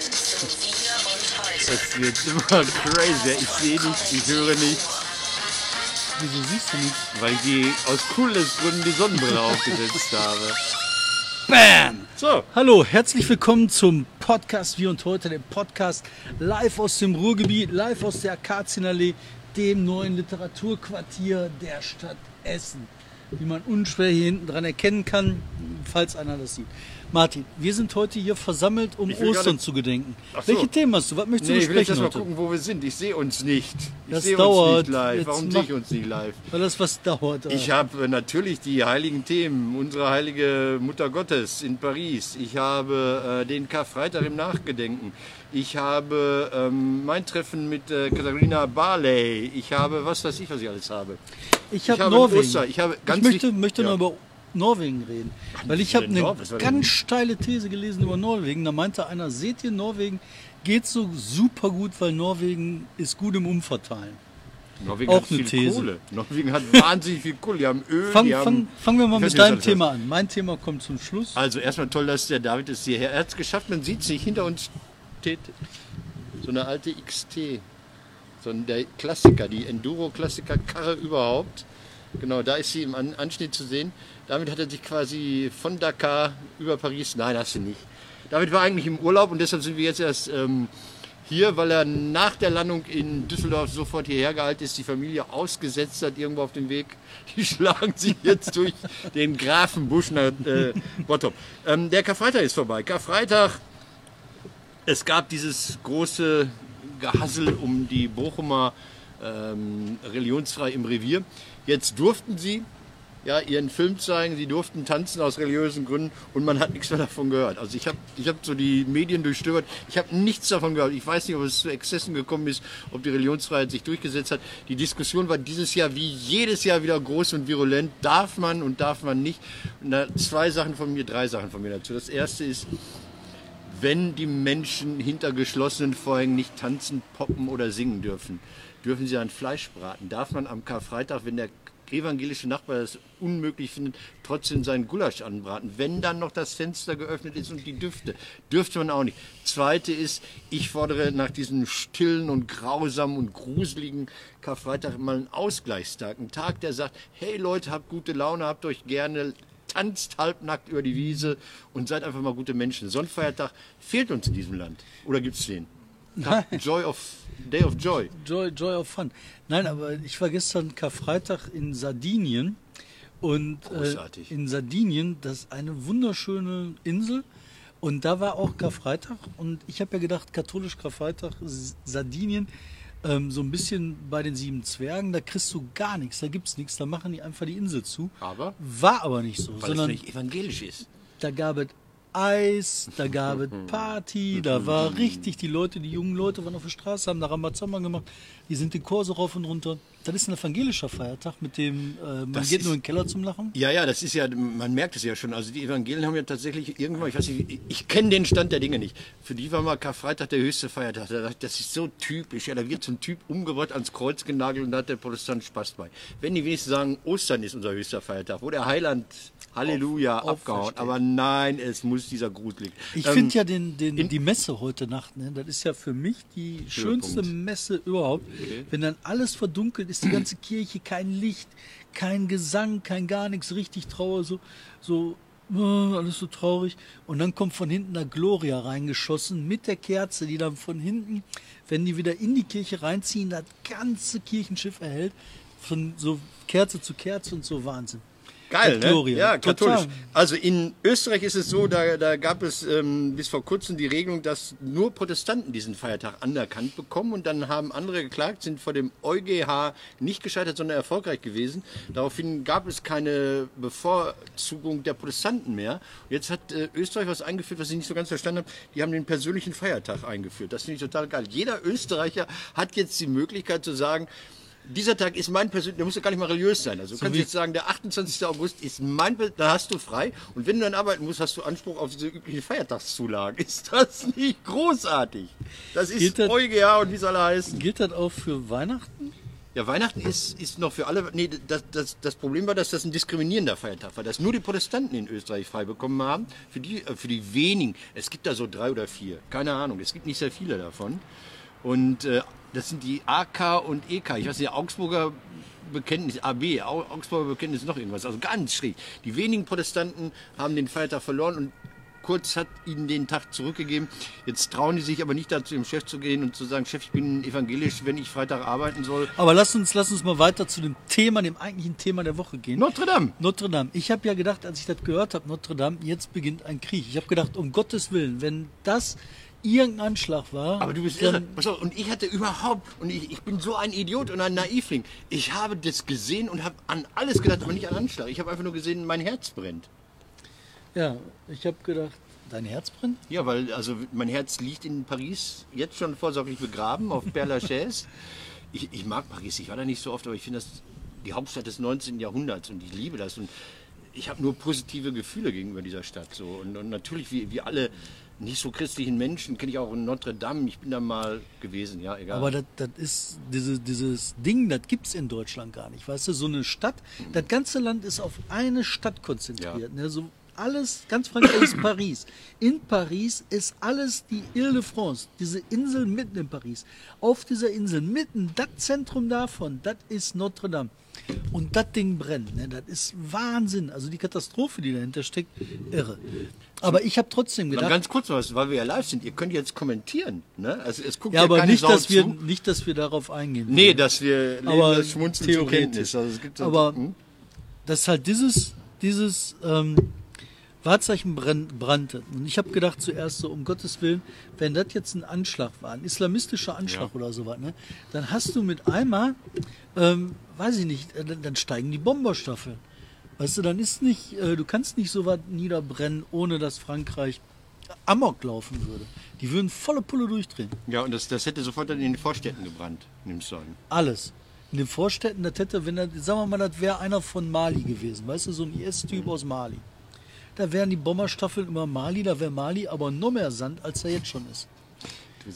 Es wird immer crazy. Ich sehe nichts, ich höre nichts. Wieso siehst du nichts? Weil ich aus coolen Gründen die Sonnenbrille aufgesetzt habe. Bam! So. Hallo, herzlich willkommen zum Podcast Wir und Heute, dem Podcast live aus dem Ruhrgebiet, live aus der Akazienallee, dem neuen Literaturquartier der Stadt Essen. Wie man unschwer hier hinten dran erkennen kann, falls einer das sieht. Martin, wir sind heute hier versammelt, um Ich Ostern zu gedenken. So. Welche Themen hast du? Was möchtest nee, du ich will jetzt besprechen erst mal gucken, wo wir sind. Ich sehe uns nicht. Ich Das sehe dauert. uns nicht live. Jetzt Warum sehe ich uns nicht live? Weil das was dauert. äh. Ich habe natürlich die heiligen Themen, unsere heilige Mutter Gottes in Paris. Ich habe äh, den Karfreitag im Nachgedenken. Ich habe ähm, mein Treffen mit äh, Katharina Barley. Ich habe, was weiß ich, was ich alles habe. Ich habe habe Norwegen. Oster. Ich habe ganz ich möchte, möchte ja. noch über Norwegen reden. Weil ich habe eine ganz steile These gelesen über Norwegen. Da meinte einer, seht ihr, Norwegen geht so super gut, weil Norwegen ist gut im Umverteilen. Norwegen Auch hat eine These. Kohle. Norwegen hat wahnsinnig viel Kohle. Die haben Öl, Fang, die fang, fangen wir mal mit deinem Thema an. Mein Thema kommt zum Schluss. Also erstmal toll, dass der David es hierher er hat es geschafft. Man sieht sich hinter uns steht so eine alte XT, so ein der Klassiker, die Enduro-Klassiker-Karre überhaupt. Genau, da ist sie im An Anschnitt zu sehen. Damit hat er sich quasi von Dakar über Paris. Nein, hast du nicht. David war eigentlich im Urlaub und deshalb sind wir jetzt erst ähm, hier, weil er nach der Landung in Düsseldorf sofort hierher gehalten ist, die Familie ausgesetzt hat, irgendwo auf dem Weg. Die schlagen sich jetzt durch den Grafenbusch nach äh, Bottrop. Ähm, der Karfreitag ist vorbei. Karfreitag, es gab dieses große Gehassel um die Bochumer ähm, religionsfrei im Revier. Jetzt durften sie ja, ihren Film zeigen, sie durften tanzen aus religiösen Gründen und man hat nichts mehr davon gehört. Also ich habe ich hab so die Medien durchstöbert, ich habe nichts davon gehört. Ich weiß nicht, ob es zu Exzessen gekommen ist, ob die Religionsfreiheit sich durchgesetzt hat. Die Diskussion war dieses Jahr wie jedes Jahr wieder groß und virulent. Darf man und darf man nicht? Und da zwei Sachen von mir, drei Sachen von mir dazu. Das erste ist, wenn die Menschen hinter geschlossenen Vorhängen nicht tanzen, poppen oder singen dürfen, dürfen sie dann Fleisch braten. Darf man am Karfreitag, wenn der evangelische Nachbar das unmöglich findet, trotzdem seinen Gulasch anbraten? Wenn dann noch das Fenster geöffnet ist und die Düfte, dürfte man auch nicht. Zweite ist, ich fordere nach diesem stillen und grausamen und gruseligen Karfreitag mal einen Ausgleichstag. Einen Tag, der sagt, hey Leute, habt gute Laune, habt euch gerne, tanzt halbnackt über die Wiese und seid einfach mal gute Menschen. So ein Feiertag fehlt uns in diesem Land. Oder gibt es den? Tag, Joy of, Day of Joy. Joy, Joy of Fun. Nein, aber ich war gestern Karfreitag in Sardinien. Und äh, in Sardinien, das ist eine wunderschöne Insel. Und da war auch Karfreitag. Und ich habe ja gedacht, katholisch Karfreitag, Sardinien, ähm, so ein bisschen bei den sieben Zwergen, da kriegst du gar nichts, da gibt's nichts, da machen die einfach die Insel zu. Aber? War aber nicht so, Weil es sondern nicht evangelisch ist. da gab es Eis, da gab es Party, da war richtig, die Leute, die jungen Leute waren auf der Straße, haben da Rambazamba gemacht, die sind den Kurse rauf und runter. Das ist ein evangelischer Feiertag, mit dem äh, man Das geht ist- nur in den Keller zum Lachen. Ja, ja, das ist ja, man merkt es ja schon. Also die Evangelien haben ja tatsächlich irgendwann, ich weiß nicht, ich, ich kenne den Stand der Dinge nicht. Für die war mal Karfreitag der höchste Feiertag. Das ist so typisch. Ja, da wird so ein Typ umgebracht, ans Kreuz genagelt und da hat der Protestant Spaß bei. Wenn die wenigstens sagen, Ostern ist unser höchster Feiertag, wo der Heiland, Halleluja, Auf- abgehauen. Aber nein, es muss dieser gruselig. Ich Ähm, finde ja den, den, in- die Messe heute Nacht, ne, das ist ja für mich die schönste Messe überhaupt. Wenn dann alles verdunkelt ist, die ganze Kirche, kein Licht, kein Gesang, kein gar nichts, richtig trauer, so, so, äh, alles so traurig. Und dann kommt von hinten da Gloria reingeschossen mit der Kerze, die dann von hinten, wenn die wieder in die Kirche reinziehen, das ganze Kirchenschiff erhält. Von so Kerze zu Kerze und so Wahnsinn. Geil, ne? Gloria. Ja, Total. katholisch. Also in Österreich ist es so, da, da gab es ähm, bis vor kurzem die Regelung, dass nur Protestanten diesen Feiertag anerkannt bekommen und dann haben andere geklagt, sind vor dem EuGH nicht gescheitert, sondern erfolgreich gewesen. Daraufhin gab es keine Bevorzugung der Protestanten mehr. Und jetzt hat äh, Österreich was eingeführt, was ich nicht so ganz verstanden habe. Die haben den persönlichen Feiertag eingeführt. Das finde ich total geil. Jeder Österreicher hat jetzt die Möglichkeit zu sagen, dieser Tag ist mein persönlicher, der muss ja gar nicht mal religiös sein. Also du kannst wie- jetzt sagen, der 28. August ist mein, da hast du frei. Und wenn du dann arbeiten musst, hast du Anspruch auf diese übliche Feiertagszulage. Ist das nicht großartig? Das ist Gilt EuGH und wie es alle heißen. Gilt das auch für Weihnachten? Ja, Weihnachten ist, ist noch für alle. Nee, das, das, das Problem war, dass das ein diskriminierender Feiertag war, dass nur die Protestanten in Österreich frei bekommen haben. Für die, äh, für die wenigen. Es gibt da so drei oder vier. Keine Ahnung. Es gibt nicht sehr viele davon. Und äh, das sind die AK und EK. Ich weiß nicht, Augsburger Bekenntnis, AB, Au- Augsburger Bekenntnis noch irgendwas. Also ganz schräg. Die wenigen Protestanten haben den Feiertag verloren und Kurz hat ihnen den Tag zurückgegeben. Jetzt trauen die sich aber nicht dazu, dem Chef zu gehen und zu sagen, Chef, ich bin evangelisch, wenn ich Freitag arbeiten soll. Aber lass uns, lass uns mal weiter zu dem Thema, dem eigentlichen Thema der Woche gehen. Notre Dame. Notre Dame. Ich habe ja gedacht, als ich das gehört habe, Notre Dame, jetzt beginnt ein Krieg. Ich habe gedacht, um Gottes Willen, wenn das irgendein Anschlag war, Aber du bist irre. Pass auf, und ich hatte überhaupt, und ich, ich bin so ein Idiot und ein Naivling. Ich habe das gesehen und habe an alles gedacht, aber nicht an Anschlag. Ich habe einfach nur gesehen, mein Herz brennt. ja, ich habe gedacht, dein Herz brennt? Ja, weil also mein Herz liegt in Paris jetzt schon vorsorglich begraben auf Père Lachaise. Ich, ich mag Paris, ich war da nicht so oft, aber ich finde das die Hauptstadt des 19. Jahrhunderts und ich liebe das. Und ich habe nur positive Gefühle gegenüber dieser Stadt. So. Und, und natürlich, wie, wie alle nicht so christlichen Menschen, kenne ich auch in Notre Dame. Ich bin da mal gewesen, ja, egal. Aber das, das ist diese, dieses Ding, das gibt's in Deutschland gar nicht. Weißt du, so eine Stadt, das ganze Land ist auf eine Stadt konzentriert. Ne? So alles, ganz Frankreich ist Paris. In Paris ist alles die Ile de France, diese Insel mitten in Paris. Auf dieser Insel, mitten, das Zentrum davon, das ist Notre Dame. Und das Ding brennt. Ne? Das ist Wahnsinn. Also die Katastrophe, die dahinter steckt, irre. Aber ich habe trotzdem gedacht, ganz kurz was, weil wir ja live sind. Ihr könnt jetzt kommentieren. Ne? Also es guckt ja, ja, aber nicht, Sau dass wir, nicht, dass wir darauf eingehen. Nee, dass wir Aber das Schmunzeln zur theoretisch. Also Aber Hm? dass halt dieses, dieses ähm, Wahrzeichen brannte. Und ich habe gedacht zuerst so, um Gottes Willen, wenn das jetzt ein Anschlag war, ein islamistischer Anschlag oder sowas, ne, dann hast du mit einmal, ähm, weiß ich nicht, äh, dann, dann steigen die Bomberstaffeln. Weißt du, dann ist nicht, äh, du kannst nicht so was niederbrennen, ohne dass Frankreich Amok laufen würde. Die würden volle Pulle durchdrehen. Ja, und das, das hätte sofort dann in den Vorstädten gebrannt, nimmst du an. Alles. In den Vorstädten, das hätte, wenn das, sagen wir mal, das wäre einer von Mali gewesen, weißt du, so ein IS-Typ aus Mali. Da wären die Bomberstaffeln über Mali, da wäre Mali aber noch mehr Sand, als er jetzt schon ist.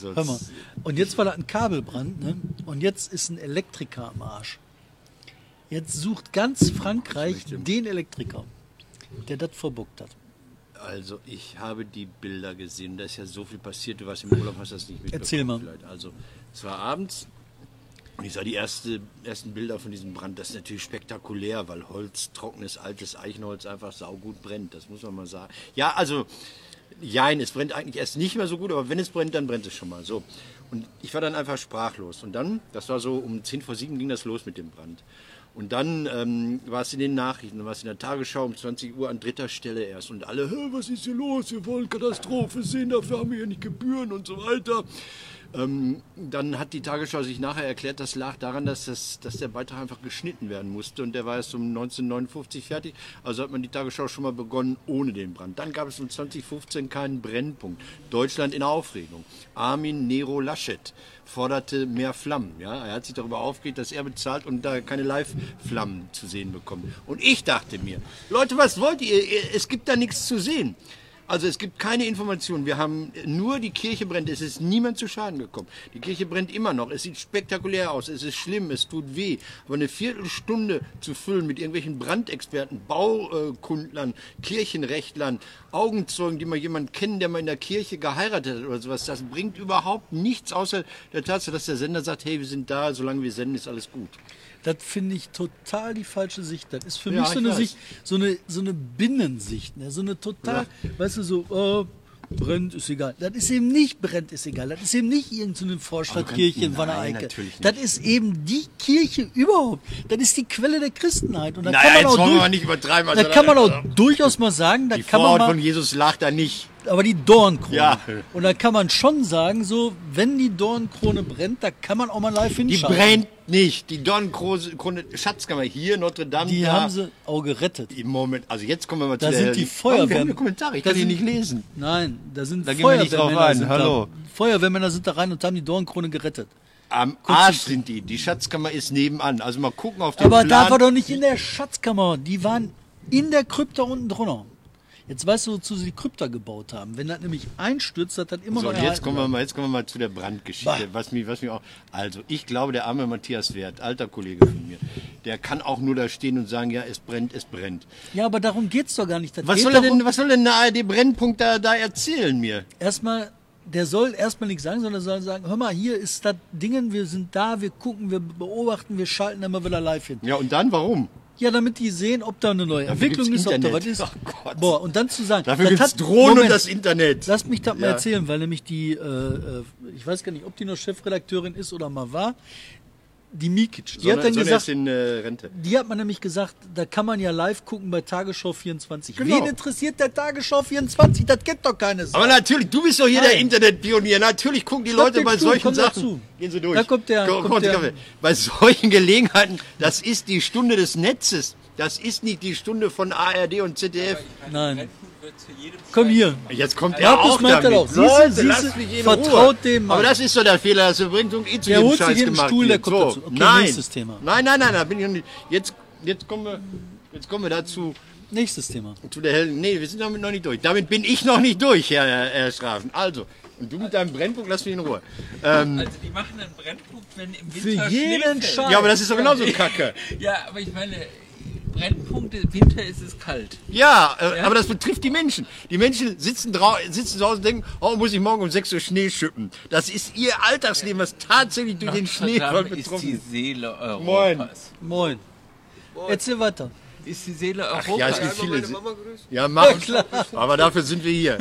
Hör mal. Und jetzt war da ein Kabelbrand, ne? Und jetzt ist ein Elektriker am Arsch. Jetzt sucht ganz Frankreich den Elektriker, der das verbockt hat. Also, ich habe die Bilder gesehen. Da ist ja so viel passiert. Du warst im Urlaub, hast das nicht mitbekommen. Erzähl mal. Vielleicht. Also, es war abends ich sah die erste, ersten Bilder von diesem Brand. Das ist natürlich spektakulär, weil Holz, trockenes, altes Eichenholz einfach saugut brennt. Das muss man mal sagen. Ja, also, jein, es brennt eigentlich erst nicht mehr so gut, aber wenn es brennt, dann brennt es schon mal. So. Und ich war dann einfach sprachlos. Und dann, das war so um 10 vor 7 ging das los mit dem Brand. Und dann ähm, war es in den Nachrichten, dann war es in der Tagesschau um 20 Uhr an dritter Stelle erst. Und alle, "Hä, was ist hier los? Wir wollen Katastrophe sehen, dafür haben wir ja nicht Gebühren und so weiter. Ähm, dann hat die Tagesschau sich nachher erklärt, das lag daran, dass, das, dass der Beitrag einfach geschnitten werden musste. Und der war erst um 1959 fertig. Also hat man die Tagesschau schon mal begonnen ohne den Brand. Dann gab es um 2015 keinen Brennpunkt. Deutschland in Aufregung. Armin Nero Laschet forderte mehr Flammen. Ja? Er hat sich darüber aufgeregt, dass er bezahlt und da keine Live-Flammen zu sehen bekommt. Und ich dachte mir, Leute, was wollt ihr? Es gibt da nichts zu sehen. Also es gibt keine Informationen. Wir haben nur die Kirche brennt. Es ist niemand zu Schaden gekommen. Die Kirche brennt immer noch. Es sieht spektakulär aus. Es ist schlimm. Es tut weh. Aber eine Viertelstunde zu füllen mit irgendwelchen Brandexperten, Baukundlern, Kirchenrechtlern, Augenzeugen, die mal jemanden kennen, der mal in der Kirche geheiratet hat oder sowas, das bringt überhaupt nichts außer der Tatsache, dass der Sender sagt, hey, wir sind da, solange wir senden, ist alles gut. Das finde ich total die falsche Sicht. Das ist für Ja, mich so eine weiß. Sicht, so eine, so eine Binnensicht, ne? so eine total, weißt du, so, oh, brennt ist egal. Das ist eben nicht brennt ist egal. Das ist eben nicht irgendeine Vorstadtkirche in Wanne-Eickel. Das ist eben die Kirche überhaupt. Das ist die Quelle der Christenheit. Und da Naja, kann man auch wollen wir durch, übertreiben, Da also kann man auch durchaus mal sagen, da Die kann man Vorhaut mal, von Jesus lag da nicht. Aber die Dornkrone. Ja. Und da kann man schon sagen, so, wenn die Dornkrone brennt, da kann man auch mal live Die hinschauen. brennt nicht. Die Dornkrone Schatzkammer hier, Notre Dame. Die da. haben sie auch gerettet. Im Moment, also jetzt kommen wir mal Da zu sind der... die Oh, wir haben Feuerwehren. eine Kommentare, ich Da kann die sind- nicht lesen. Nein, da sind Da gehen wir nicht drauf Feuerwehrmänner ein. sind Hallo. Da. Feuerwehrmänner sind da rein und haben die Dornkrone gerettet. Am Arsch sind die. Die Schatzkammer ist nebenan. Also mal gucken auf den Aber Plan. da war doch nicht in der Schatzkammer. Die waren in der Krypta unten drunter. Jetzt weißt du, wozu sie die Krypta gebaut haben. Wenn das nämlich einstürzt, hat das immer So, noch jetzt kommen wir mal, jetzt kommen wir mal zu der Brandgeschichte. Was mich, was mich auch, also ich glaube, der arme Matthias Wert, alter Kollege von mir, der kann auch nur da stehen und sagen, ja, es brennt, es brennt. Ja, aber darum geht's doch gar nicht. Das Was geht soll, darum, denn, was soll denn der ARD-Brennpunkt da, da erzählen mir? erstmal, der soll erstmal nichts sagen, sondern soll sagen, hör mal, hier ist das Dingen, wir sind da, wir gucken, wir beobachten, wir schalten immer wieder live hin. Ja, und dann warum? Ja, damit die sehen, ob da eine neue Dafür Entwicklung gibt's ist, ob da was Internet. ist. Oh Gott. Boah, und dann zu sagen, Dafür das gibt es hat- Drohnen und das Internet. Lass mich das mal Ja. erzählen, weil nämlich die, äh, äh, ich weiß gar nicht, ob die noch Chefredakteurin ist oder mal war, die Mikic, die hat dann Sonne gesagt, in äh, Rente. die hat man nämlich gesagt, da kann man ja live gucken bei Tagesschau 24. Genau. Wen interessiert der Tagesschau 24? Das geht doch keine Sau. Aber natürlich, du bist doch hier Nein. der Internetpionier. Natürlich gucken die Lass Leute bei zu, solchen Sachen. dazu. Gehen Sie durch. Da kommt der- Komm, kommt der-. Bei solchen Gelegenheiten, das ist die Stunde des Netzes. Das ist nicht die Stunde von ARD und ZDF. Nein. Komm hier. Jetzt kommt Ja, er das auch meint er damit. doch. Siehste, Leute, siehste, lasst mich in vertraut Ruhe. dem Mann. Aber das ist doch der Fehler, dass du bringst und eh zu Der jedem holt sich Scheiß jeden gemacht Stuhl, der kommt so. dazu. Okay, nein. nächstes Thema. Nein, nein, nein, da bin ich noch nicht. Jetzt, jetzt kommen wir, jetzt kommen wir dazu. Nächstes Thema. Zu der hellen. Nee, wir sind damit noch nicht durch. Damit bin ich noch nicht durch, Herr, Herr Strafen. Also, und du mit deinem Brennpunkt, lass mich in Ruhe. Ähm, Also die machen einen Brennpunkt, wenn im Für Winter jeden Schnee fällt. Scheiß. ja, aber das ist doch genauso Kacke. Ja, aber ich meine, Brennpunkt, im Winter ist es kalt. Ja, äh, Ja? aber das betrifft die Menschen. Die Menschen sitzen, drau sitzen zu Hause und denken, oh, muss ich morgen um 6 Uhr Schnee schippen. Das ist ihr Alltagsleben, was tatsächlich durch den Notre Dame ist betroffen die ist. Seele Moin. Europas. Moin. Erzähl weiter. Ist die Seele Ja, Europas. es gibt viele. Ja, mach. Aber dafür sind wir hier.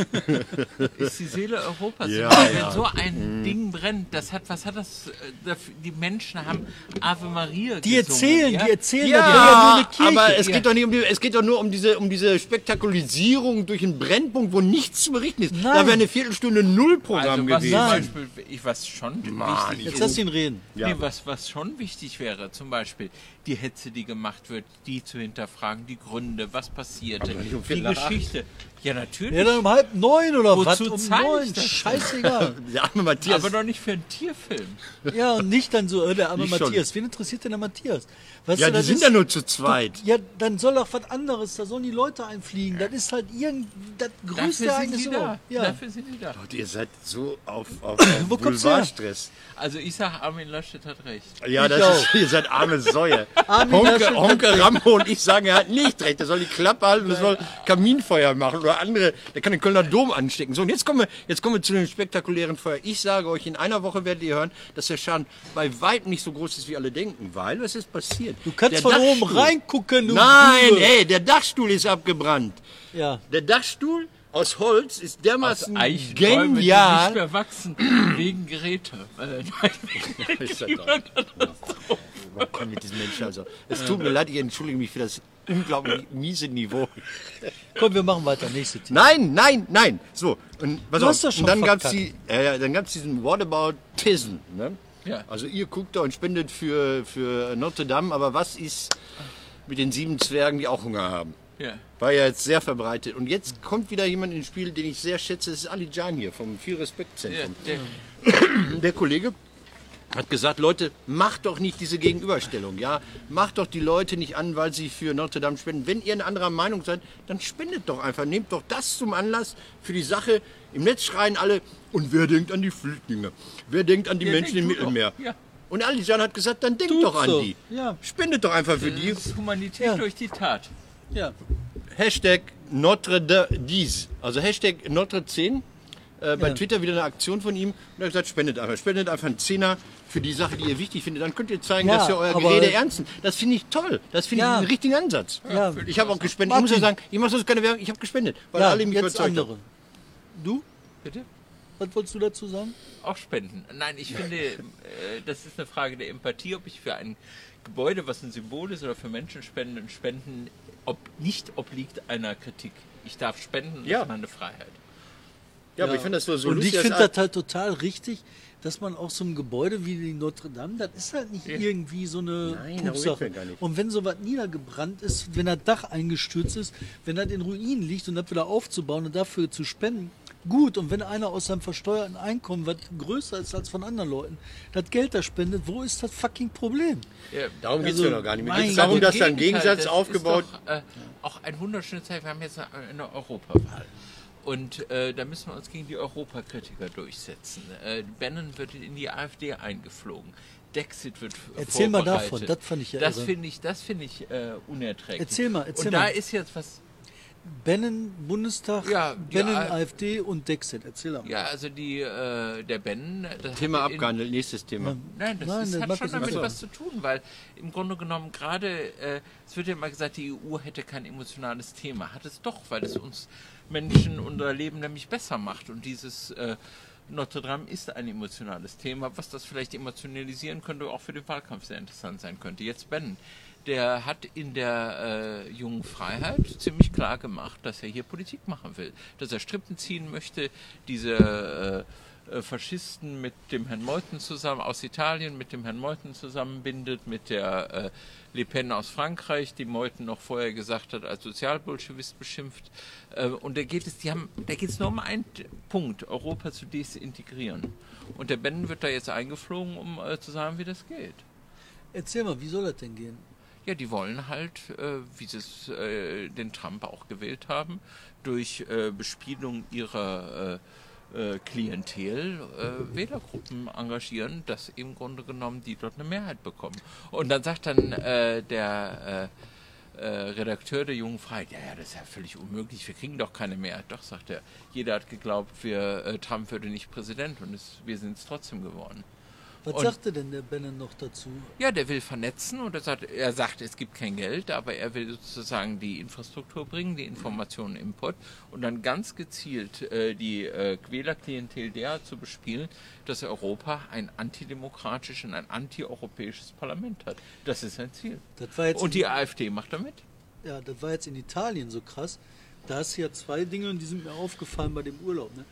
ist die Seele Europas. Ja, meine, ja. Wenn so ein Ding brennt, das hat, was hat das, äh, die Menschen haben Ave Maria Die gesungen, erzählen, ja? die erzählen, Ja, ja nur eine Kirche. aber es Ja. geht doch nicht um die, es geht doch nur um diese, um diese Spektakularisierung durch einen Brennpunkt, wo nichts zu berichten ist. Da Nein. wäre eine Viertelstunde Nullprogramm Also was gewesen. Beispiel, ich, was schon Mann, wichtig Jetzt ist, lass ihn reden. Ja. Nee, was, was schon wichtig wäre, zum Beispiel die Hetze, die gemacht wird, die zu hinterfragen, die Gründe, was passierte, die. Geschichte. Ja, natürlich. Ja, dann um halb neun oder Wozu was? Um neun. das? Scheißegal. Der arme Matthias. aber doch nicht für einen Tierfilm. Ja, und nicht dann so, äh, der arme Ich schon. Matthias. Wen interessiert denn der Matthias? Weißt ja, du, die sind ist- ja nur zu zweit. Ja, dann soll doch was anderes, da sollen die Leute einfliegen. Das ist halt irgend das größte Ereignis sie da. überhaupt. Ja. Dafür sind sie da. Und ihr seid so auf, auf, Wo auf du? Boulevardstress. Also ich sag, Armin Laschet hat recht. Ja, Ich das auch. ist, ihr seid arme Säue. Armin Honke, Laschet Honke Rambo und ich sagen, er hat nicht recht. Er soll die Klappe halten, er soll Kaminfeuer machen oder andere. Der kann den Kölner Dom anstecken. So, und jetzt kommen wir, jetzt kommen wir zu dem spektakulären Feuer. Ich sage euch, in einer Woche werdet ihr hören, dass der Schaden bei weitem nicht so groß ist, wie alle denken. Weil, was ist passiert? Du kannst Der von oben Dachstuhl- reingucken, du Nein, Bube. ey, der Dachstuhl ist abgebrannt. Ja. Der Dachstuhl aus Holz ist Aus dermaßen Eichenbäumen, die nicht genial. mehr wachsen, wegen Grete. Äh, nein, Ist das Man kann mit diesen Menschen also. Es tut mir leid, ich entschuldige mich für das unglaublich miese Niveau. Komm, wir machen weiter. Nächste Thema. Nein, nein, nein. So, und, pass Du hast und dann gab es die, äh, dann gab's diesen Whataboutism. Ne? Ja. Also ihr guckt da und spendet für, für Notre Dame, aber was ist mit den sieben Zwergen, die auch Hunger haben? ja. War ja jetzt sehr verbreitet. Und jetzt kommt wieder jemand ins Spiel, den ich sehr schätze. Das ist Ali Can hier vom Viel Respekt Zentrum. der, der Kollege hat gesagt, Leute, macht doch nicht diese Gegenüberstellung, ja? Macht doch die Leute nicht an, weil sie für Notre Dame spenden. Wenn ihr eine anderer Meinung seid, dann spendet doch einfach. Nehmt doch das zum Anlass für die Sache. Im Netz schreien alle, und wer denkt an die Flüchtlinge? Wer denkt an die Ja, Menschen im. Mittelmeer? Ja. Und Ali Can hat gesagt, dann denkt Tut's doch an so. die. Ja. Spendet doch einfach für die. das ist Humanität Ja. durch die Tat. Ja. Hashtag Notre Dame, also Hashtag Notre 10. Äh, bei Ja. Twitter wieder eine Aktion von ihm und er hat gesagt, spendet einfach, spendet einfach einen Zehner für die Sache, die ihr wichtig findet. Dann könnt ihr zeigen, Ja, dass ihr euer Gerede ernst nimmt. Das finde ich toll. Das finde Ja. ich einen richtigen Ansatz. Ja. Ich habe auch gespendet. Ich muss ja sagen, ich mache sonst keine Werbung, ich habe gespendet, weil ja, alle mich jetzt andere. haben. Du? Bitte? Was wolltest du dazu sagen? Auch spenden. Nein, ich finde, äh, das ist eine Frage der Empathie, ob ich für ein Gebäude, was ein Symbol ist, oder für Menschen spenden und spenden ob, nicht obliegt einer Kritik. Ich darf spenden, das Ja. ist meine Freiheit. Ja, aber ich finde das so, so Und ich finde das halt total richtig, dass man auch so ein Gebäude wie die Notre Dame, das ist halt nicht irgendwie so eine Nein, Pupsache. mir gar nicht. Und wenn sowas niedergebrannt ist, wenn das Dach eingestürzt ist, wenn das in Ruinen liegt und das wieder aufzubauen und dafür zu spenden, Gut, und wenn einer aus seinem versteuerten Einkommen, was größer ist als von anderen Leuten, das Geld da spendet, wo ist das fucking Problem? Ja, Darum geht es Also, mir noch gar nicht. Mir geht es darum, Im dass da ein Gegensatz das aufgebaut Ist doch, äh, auch ein wunderschönes Zeit. Wir haben jetzt eine Europawahl. Und äh, da müssen wir uns gegen die Europakritiker durchsetzen. Äh, Bannon wird in die AfD eingeflogen. Dexit wird Erzähl mal davon, das fand ich ja Das finde ich, das finde ich äh, unerträglich. Erzähl mal, erzähl Und da mal. ist jetzt was. Bannon, Bundestag, Ja, die Bannon, A- AfD und Dexit. Erzähl mal. Ja, also die äh, der Bannon. das Thema abgehandelt. Nächstes Thema. Nein, das Nein, ist, der hat schon damit so. was zu tun, weil im Grunde genommen gerade, äh, es wird ja immer gesagt, die EU hätte kein emotionales Thema. Hat es doch, weil es uns Menschen unser Leben nämlich besser macht. Und dieses äh, Notre Dame ist ein emotionales Thema, was das vielleicht emotionalisieren könnte, auch für den Wahlkampf sehr interessant sein könnte. Jetzt Ben, der hat in der äh, jungen Freiheit ziemlich klar gemacht, dass er hier Politik machen will, dass er Strippen ziehen möchte, diese äh, Faschisten mit dem Herrn Meuthen zusammen aus Italien, mit dem Herrn Meuthen zusammenbindet, mit der äh, Le Pen aus Frankreich, die Meuthen noch vorher gesagt hat, als Sozialbolschewist beschimpft. Äh, und da geht es, die haben, da geht es nur um einen Punkt, Europa zu desintegrieren. Und der Bannon wird da jetzt eingeflogen, um äh, zu sagen, wie das geht. Erzähl mal, wie soll das denn gehen? Ja, die wollen halt, äh, wie sie es äh, den Trump auch gewählt haben, durch äh, Bespielung ihrer äh, äh, Klientel äh, Wählergruppen engagieren, dass im Grunde genommen die dort eine Mehrheit bekommen. Und dann sagt dann äh, der äh, Redakteur der Jungen Freiheit, ja, ja, das ist ja völlig unmöglich, wir kriegen doch keine Mehrheit. Doch, sagt er, jeder hat geglaubt, wir, Trump würde nicht Präsident und es, wir sind es trotzdem geworden. Was Und- sagte denn der Bannon noch dazu? Ja, der will vernetzen und er sagt, er sagt, es gibt kein Geld, aber er will sozusagen die Infrastruktur bringen, die Informationen Import und dann ganz gezielt äh, die äh, Wählerklientel derart zu bespielen, dass Europa ein antidemokratisches und ein antieuropäisches Parlament hat. Das ist sein Ziel. Und die AfD macht damit? Ja, das war jetzt in Italien so krass. Da du ja zwei Dinge und die sind mir aufgefallen bei dem Urlaub. Ne?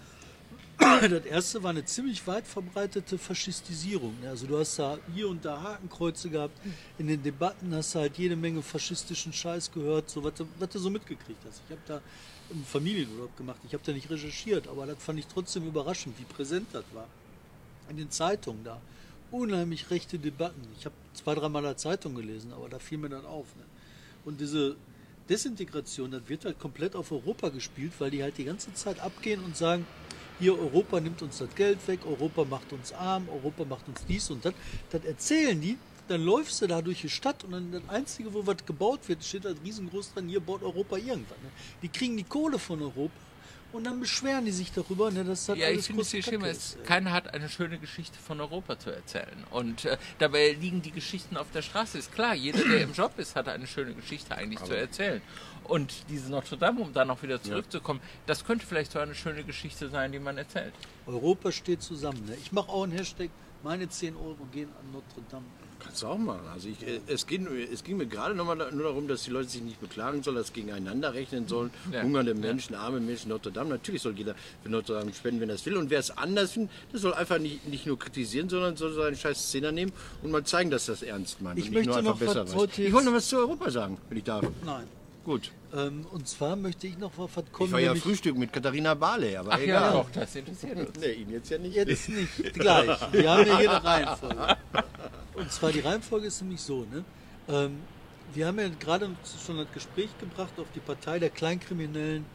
Das erste war eine ziemlich weit verbreitete Faschistisierung. Ne? Also du hast da hier und da Hakenkreuze gehabt. In den Debatten hast du halt jede Menge faschistischen Scheiß gehört, so was, was du so mitgekriegt hast. Ich habe da einen Familienurlaub gemacht. Ich habe da nicht recherchiert, aber das fand ich trotzdem überraschend, wie präsent das war. In den Zeitungen da. Unheimlich rechte Debatten. Ich habe zwei, dreimal der Zeitung gelesen, aber da fiel mir dann auf. Ne? Und diese Desintegration, das wird halt komplett auf Europa gespielt, weil die halt die ganze Zeit abgehen und sagen, hier Europa nimmt uns das Geld weg, Europa macht uns arm, Europa macht uns dies und das. Das erzählen die, dann läufst du da durch die Stadt und dann das Einzige, wo was gebaut wird, steht halt riesengroß dran, hier baut Europa irgendwas. Ne? Die kriegen die Kohle von Europa und dann beschweren die sich darüber, ne, dass das Ja, ich alles finde, das große Schema Kacke ist, keiner hat eine schöne Geschichte von Europa zu erzählen. Und äh, dabei liegen die Geschichten auf der Straße. Ist klar, jeder, der im Job ist, hat eine schöne Geschichte eigentlich zu erzählen. Und diese Notre Dame, um da noch wieder zurückzukommen, das könnte vielleicht so eine schöne Geschichte sein, die man erzählt. Europa steht zusammen. Ne? Ich mache auch einen Hashtag, meine 10 Euro gehen an Notre Dame. Kannst du auch machen. Also ich, äh, es, ging, es ging mir gerade nochmal nur darum, dass die Leute sich nicht beklagen sollen, dass sie gegeneinander rechnen sollen. Ja. Hungernde Menschen, arme Menschen, Notre Dame. Natürlich soll jeder für Notre Dame spenden, wenn er es will. Und wer es anders findet, der soll einfach nicht, nicht nur kritisieren, sondern soll seinen scheiß Zehner nehmen und mal zeigen, dass das ernst meint. Ich und möchte nur einfach noch was besser weiß. Ich wollte noch was zu Europa sagen, wenn ich darf. Nein. Gut. Ähm, und zwar möchte ich noch was kommen. Ich war ja Frühstück mit Katharina Barley, aber Ach ja, egal. doch, das interessiert uns. Nee, ihn jetzt ja nicht. Jetzt nicht gleich. Wir haben ja hier eine Reihenfolge. Und zwar die Reihenfolge ist nämlich so, ne? Ähm, wir haben ja gerade schon das Gespräch gebracht auf die Partei der Kleinkriminellen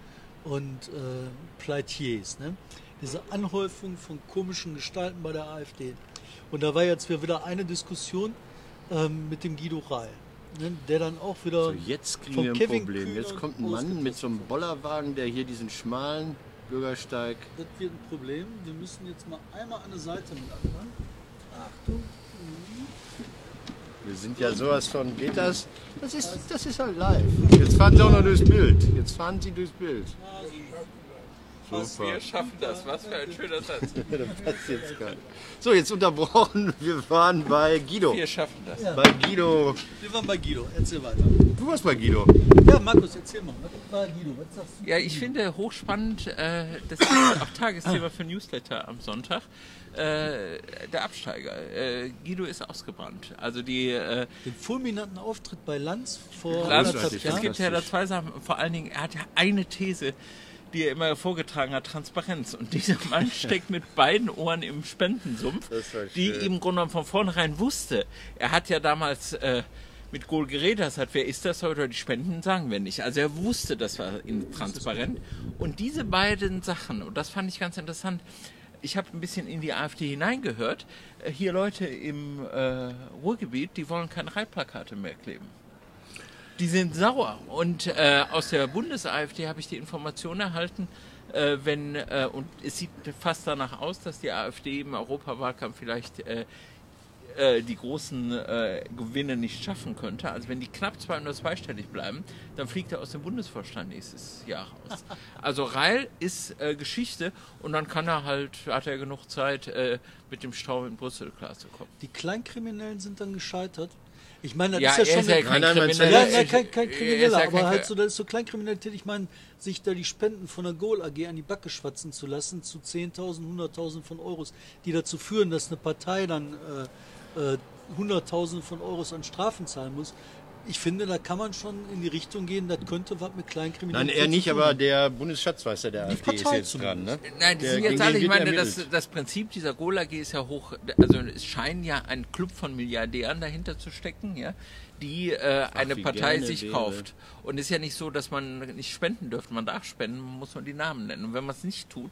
und äh, Pleitiers, ne? Diese Anhäufung von komischen Gestalten bei der AfD. Und da war jetzt wieder eine Diskussion ähm, mit dem Guido Reil, ne? der dann auch wieder So, jetzt kriegen wir ein Kevin Problem. Kühner Jetzt kommt ein Mann mit so einem Bollerwagen, der hier diesen schmalen Bürgersteig. Das wird ein Problem. Wir müssen jetzt mal einmal an der Seite mit anfangen. Achtung. Wir sind ja sowas von. Geht das? Das ist, das ist halt live. Jetzt fahren sie auch noch durchs Bild. Jetzt fahren sie durchs Bild. Super. Wir schaffen das. Was für ein schöner Satz. Das passt jetzt gar nicht. So, jetzt unterbrochen. Wir waren bei Guido. Wir schaffen das. Bei Guido. Wir waren bei Guido. Erzähl weiter. Du warst bei Guido. Ja, Markus, erzähl mal. Was war Guido? Was sagst du? Ja, ich finde hochspannend, äh, das ist auch Tagesthema für Newsletter am Sonntag. Äh, der Absteiger. Äh, Guido ist ausgebrannt. Also die äh, Den fulminanten Auftritt bei Lanz vor Lanz, es gibt ja da zwei Sachen. Vor allen Dingen, er hat ja eine These, die er immer vorgetragen hat, Transparenz. Und dieser Mann steckt mit beiden Ohren im Spendensumpf, die schön. ihm im Grunde von vornherein wusste. Er hat ja damals äh, mit Gohl geredet, hat, wer ist das heute? Die Spenden sagen wir nicht. Also er wusste, das war intransparent. Und diese beiden Sachen, und das fand ich ganz interessant, ich habe ein bisschen in die AfD hineingehört. Äh, Hier Leute im äh, Ruhrgebiet, die wollen keine Reitplakate mehr kleben. Die sind sauer. Und äh, aus der Bundes-AfD habe ich die Information erhalten, äh, wenn, äh, und es sieht fast danach aus, dass die AfD im Europawahlkampf vielleicht äh, äh, die großen äh, Gewinne nicht schaffen könnte. Also wenn die knapp zwei oder zweistellig bleiben, dann fliegt er aus dem Bundesvorstand nächstes Jahr raus. Also Reil ist Geschichte und dann kann er halt, hat er genug Zeit, mit dem Stau in Brüssel klarzukommen. Die Kleinkriminellen sind dann gescheitert. Ich meine, das Ja, ist ja er schon ist ja kein Nein, Krimineller. Ja, ja, ich- kein, kein er Krimineller, ja aber kein- halt so, das ist so Kleinkriminalität. Ich meine, sich da die Spenden von der Goal AG an die Backe schwatzen zu lassen zu 10.000, 100.000 von Euros, die dazu führen, dass eine Partei dann äh, äh, 100.000 von Euros an Strafen zahlen muss. Ich finde, da kann man schon in die Richtung gehen, das könnte was mit Nein, Kleinkriminalität er nicht, tun aber der Bundesschatzmeister der AfD ist Partei jetzt zumindest. dran. Ne? Nein, die Der- sind jetzt alle, ich meine, das, das Prinzip dieser Goal AG ist ja hoch, also es scheint ja ein Club von Milliardären dahinter zu stecken, ja, die äh, eine Partei sich wäre. kauft. Und es ist ja nicht so, dass man nicht spenden dürfte, man darf spenden, man muss nur die Namen nennen. Und wenn man es nicht tut,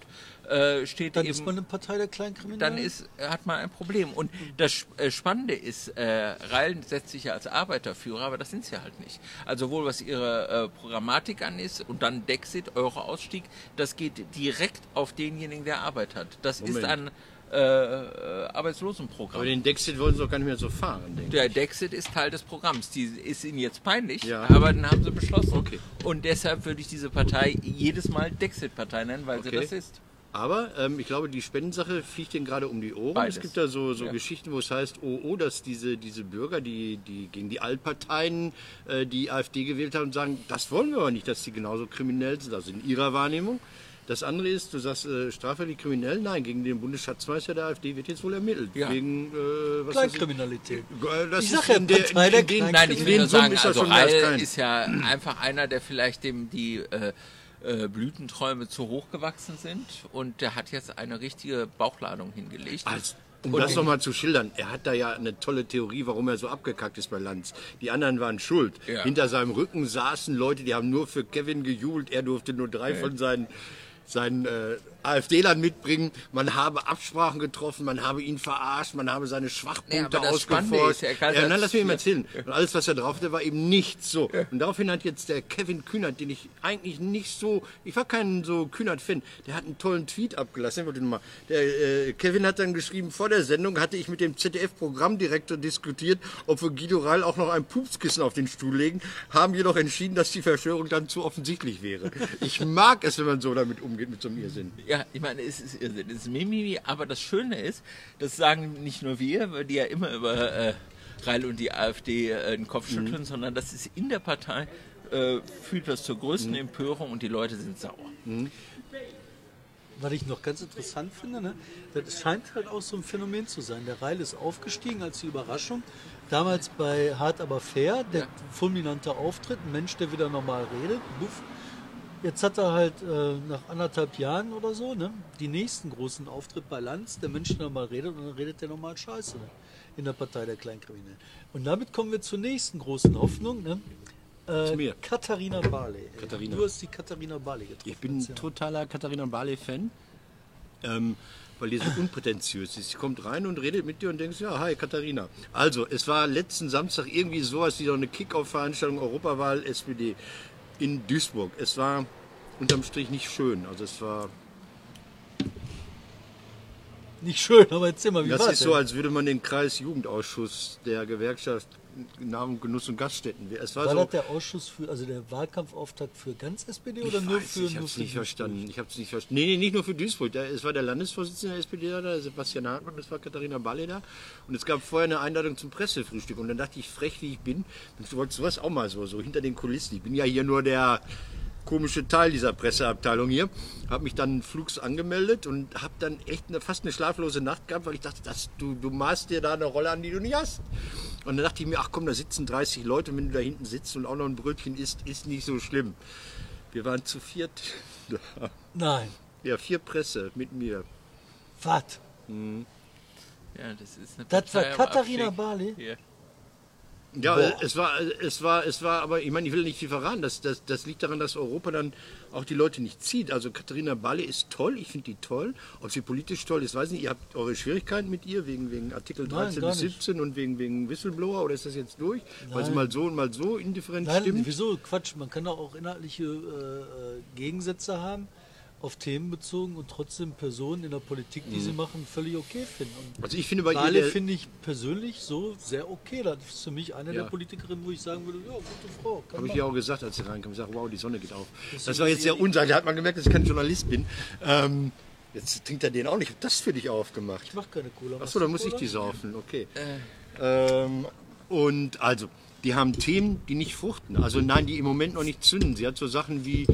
äh, steht Dann eben... ist man eine Partei der Kleinkriminellen. dann ist, hat man ein Problem. Und das äh, Spannende ist, äh, Reilen setzt sich ja als Arbeiterführer, aber das sind sie halt nicht. Also sowohl was ihre äh, Programmatik an ist und dann Dexit, Euro-Ausstieg, das geht direkt auf denjenigen, der Arbeit hat. Das ist Moment. ein äh, äh, Arbeitslosenprogramm. Aber den Dexit wollen sie doch gar nicht mehr so fahren, denke ich. Der Dexit ist Teil des Programms. Die ist ihnen jetzt peinlich, Ja. aber dann haben sie beschlossen. Okay. Und deshalb würde ich diese Partei jedes Mal Dexit-Partei nennen, weil sie Okay. das ist. Aber ähm, ich glaube, die Spendensache fliegt ihnen gerade um die Ohren. Beides. Es gibt da so, so Ja. Geschichten, wo es heißt, oh, oh, dass diese, diese Bürger, die, die gegen die Altparteien äh, die AfD gewählt haben, sagen, das wollen wir aber nicht, dass die genauso kriminell sind, also in ihrer Wahrnehmung. Das andere ist, du sagst, äh, straffällig kriminell? Nein, gegen den Bundesschatzmeister der AfD wird jetzt wohl ermittelt. Ja. Wegen, äh, was Kleinkriminalität. Äh, Das Ich ist sag ja, in der, Partei der in den, Nein, ich will nur sagen, ist also Reil ist ja einfach einer, der vielleicht dem die äh, äh, Blütenträume zu hoch gewachsen sind und der hat jetzt eine richtige Bauchladung hingelegt. Als, um Und das nochmal zu schildern, er hat da ja eine tolle Theorie, warum er so abgekackt ist bei Lanz. Die anderen waren schuld. Ja. Hinter seinem Rücken saßen Leute, die haben nur für Kevin gejubelt. Er durfte nur drei von seinen, seinen äh, AfD-Lern mitbringen. Man habe Absprachen getroffen, man habe ihn verarscht, man habe seine Schwachpunkte Nee, ausgeforscht. ist, ja, nein, lass mich mal ja. erzählen. Und alles, was er drauf hatte, war eben nichts so. Und daraufhin hat jetzt der Kevin Kühnert, den ich eigentlich nicht so, ich war kein so Kühnert-Fan, der hat einen tollen Tweet abgelassen. Ich wollte mal, der äh, Kevin hat dann geschrieben, vor der Sendung hatte ich mit dem ZDF-Programmdirektor diskutiert, ob wir Guido Reil auch noch ein Pupskissen auf den Stuhl legen, haben jedoch entschieden, dass die Verschwörung dann zu offensichtlich wäre. Ich mag es, wenn man so damit umgeht, mit so einem Irrsinn. Ja, ich meine, es ist Irrsinn, es ist Mimimi, aber das Schöne ist, das sagen nicht nur wir, weil die ja immer über äh, Reil und die AfD äh, den Kopf schütteln, Mhm. sondern das ist in der Partei, äh, führt das zur größten Mhm. Empörung und die Leute sind sauer. Was ich noch ganz interessant finde, ne, das scheint halt auch so ein Phänomen zu sein. Der Reil ist aufgestiegen als die Überraschung. Damals bei Hart aber fair, der fulminante Auftritt, ein Mensch, der wieder normal redet. Buff. Jetzt hat er halt äh, nach anderthalb Jahren oder so ne, die nächsten großen Auftritt bei Lanz, der Mensch, normal redet, und dann redet der normal Scheiße ne, in der Partei der Kleinkriminellen. Und damit kommen wir zur nächsten großen Hoffnung. Ne, äh, Katharina Barley. Katharina. Du hast die Katharina Barley getroffen. Ich bin Erzähl. totaler Katharina Barley-Fan, ähm, weil die so unprätentiös ist. Sie kommt rein und redet mit dir und denkst, ja, hi Katharina. Also, es war letzten Samstag irgendwie sowas wie so eine Kick-Off-Veranstaltung Europawahl SPD in Duisburg. Es war unterm Strich nicht schön. Also es war, Nicht schön, aber erzähl mal, wie das ist denn? so, als würde man den Kreisjugendausschuss der Gewerkschaft Namen, Genuss und Gaststätten. Es war, War so, das der Ausschuss für, also der Wahlkampfauftakt für ganz SPD oder nur weiß, für ich habe es nicht Duisburg? verstanden. Ich habe es nicht verstanden. Nee, nee, nicht nur für Duisburg. Der, es war der Landesvorsitzende der SPD da, Sebastian Hartmann, das war Katharina Balle da. Und es gab vorher eine Einladung zum Pressefrühstück. Und dann dachte ich, frech wie ich bin, du wolltest sowas auch mal so, so hinter den Kulissen. Ich bin ja hier nur der komische Teil dieser Presseabteilung hier. Habe mich dann flugs angemeldet und habe dann echt eine, fast eine schlaflose Nacht gehabt, weil ich dachte, das, du, du maßt dir da eine Rolle an, die du nicht hast. Und dann dachte ich mir, ach komm, da sitzen 30 Leute und wenn du da hinten sitzt und auch noch ein Brötchen isst, ist nicht so schlimm. Wir waren zu viert Nein. Ja, vier Presse mit mir. Was? Ja, das ist eine Das war Partei am Katharina. Barley? Ja. Ja, Boah. es war, es war, es war, aber ich meine, ich will nicht viel verraten. Das, das, das liegt daran, dass Europa dann auch die Leute nicht zieht. Also Katharina Barley ist toll, ich finde die toll. Ob sie politisch toll ist, weiß ich nicht. Ihr habt eure Schwierigkeiten mit ihr wegen, wegen Artikel Nein, 13 gar bis nicht. 17 und wegen, wegen Whistleblower oder ist das jetzt durch? Weil sie Nein. mal so und mal so indifferent Nein, stimmt. wieso? Quatsch. Man kann doch auch inhaltliche äh, äh, Gegensätze haben, auf Themen bezogen und trotzdem Personen in der Politik, die sie machen, völlig okay finden. Und Also ich finde bei der, finde ich persönlich so sehr okay. Das ist für mich eine Ja. der Politikerinnen, wo ich sagen würde, ja, gute Frau. Habe ich ja auch gesagt, als sie reinkam. Ich sage, wow, die Sonne geht auf. Das Deswegen war jetzt sehr unsagend. Da hat man gemerkt, dass ich kein Journalist bin. Ähm, jetzt trinkt er den auch nicht. Das für dich aufgemacht. Ich mache keine Cola. Achso, dann muss ich die saufen, okay. Ähm, und also, die haben Themen, die nicht fruchten. Also nein, die im Moment noch nicht zünden. Sie hat so Sachen wie,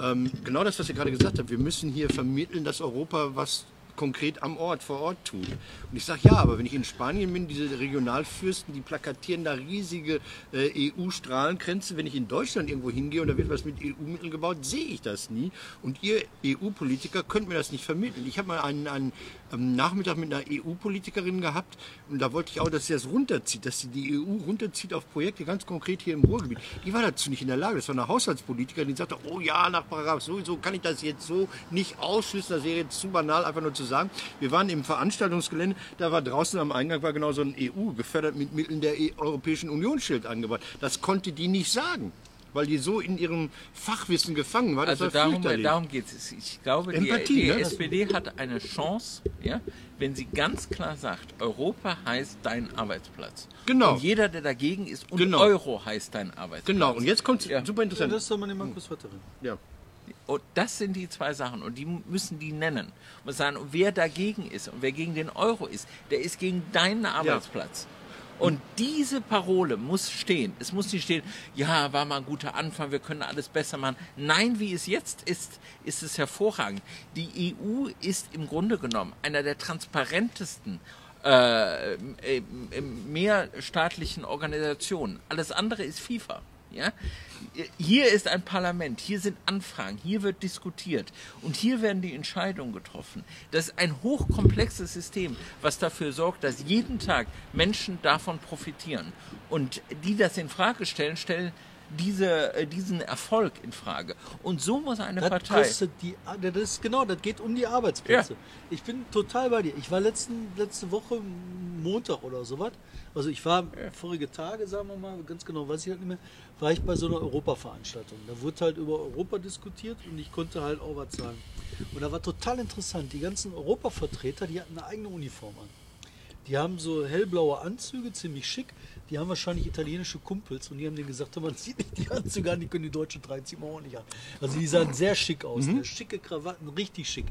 ähm, genau das, was ihr gerade gesagt habt, wir müssen hier vermitteln, dass Europa was konkret am Ort, vor Ort tut. Und ich sage ja, aber wenn ich in Spanien bin, diese Regionalfürsten, die plakatieren da riesige äh, EU-Strahlenkränze. Wenn ich in Deutschland irgendwo hingehe und da wird was mit EU-Mitteln gebaut, sehe ich das nie. Und ihr EU-Politiker könnt mir das nicht vermitteln. Ich habe mal einen, einen Nachmittag mit einer EU-Politikerin gehabt und da wollte ich auch, dass sie das runterzieht, dass sie die EU runterzieht auf Projekte ganz konkret hier im Ruhrgebiet. Die war dazu nicht in der Lage. Das war eine Haushaltspolitikerin, die sagte, oh ja, nach Paragraph sowieso kann ich das jetzt so nicht ausschließen. Das wäre jetzt zu banal, einfach nur zu sagen. Wir waren im Veranstaltungsgelände, da war draußen am Eingang war genau so ein EU, gefördert mit Mitteln der E- Europäischen Union Schild angebracht. Das konnte die nicht sagen. Weil die so in ihrem Fachwissen gefangen war. Das Also war darum, fürchterlich. darum geht es. Ich glaube, die, Empathie, die ne? Das- SPD hat eine Chance, ja, wenn sie ganz klar sagt, Europa heißt dein Arbeitsplatz. Genau. Und jeder, der dagegen ist, und Genau. Euro heißt dein Arbeitsplatz. Genau, und jetzt kommt Ja. super Ja, interessant. das ist doch mal die Markus Vetterin. Ja. Und das sind die zwei Sachen und die müssen die nennen. Und sagen, und wer dagegen ist und wer gegen den Euro ist, der ist gegen deinen Arbeitsplatz. Und diese Parole muss stehen. Es muss nicht stehen, ja, war mal ein guter Anfang, wir können alles besser machen. Nein, wie es jetzt ist, ist es hervorragend. Die EU ist im Grunde genommen einer der transparentesten äh, mehrstaatlichen Organisationen. Alles andere ist FIFA. Ja? Hier ist ein Parlament, hier sind Anfragen, hier wird diskutiert und hier werden die Entscheidungen getroffen. Das ist ein hochkomplexes System, was dafür sorgt, dass jeden Tag Menschen davon profitieren. Und die das in Frage stellen, stellen diese, äh, diesen Erfolg in Frage. Und so muss eine Das Partei. kostet die, das ist genau, das geht um die Arbeitsplätze. Ja. Ich bin total bei dir. Ich war letzten, letzte Woche Montag oder sowas. Also ich war vorige Tage, sagen wir mal, ganz genau weiß ich halt nicht mehr, war ich bei so einer Europaveranstaltung. Da wurde halt über Europa diskutiert und ich konnte halt auch was sagen. Und da war total interessant. Die ganzen Europavertreter, die hatten eine eigene Uniform an. Die haben so hellblaue Anzüge, ziemlich schick. Die haben wahrscheinlich italienische Kumpels und die haben denen gesagt, man sieht nicht die Anzüge an, die können die Deutschen tragen, ziehen wir auch nicht an. Also die sahen sehr schick aus, ne? schicke Krawatten, richtig schick.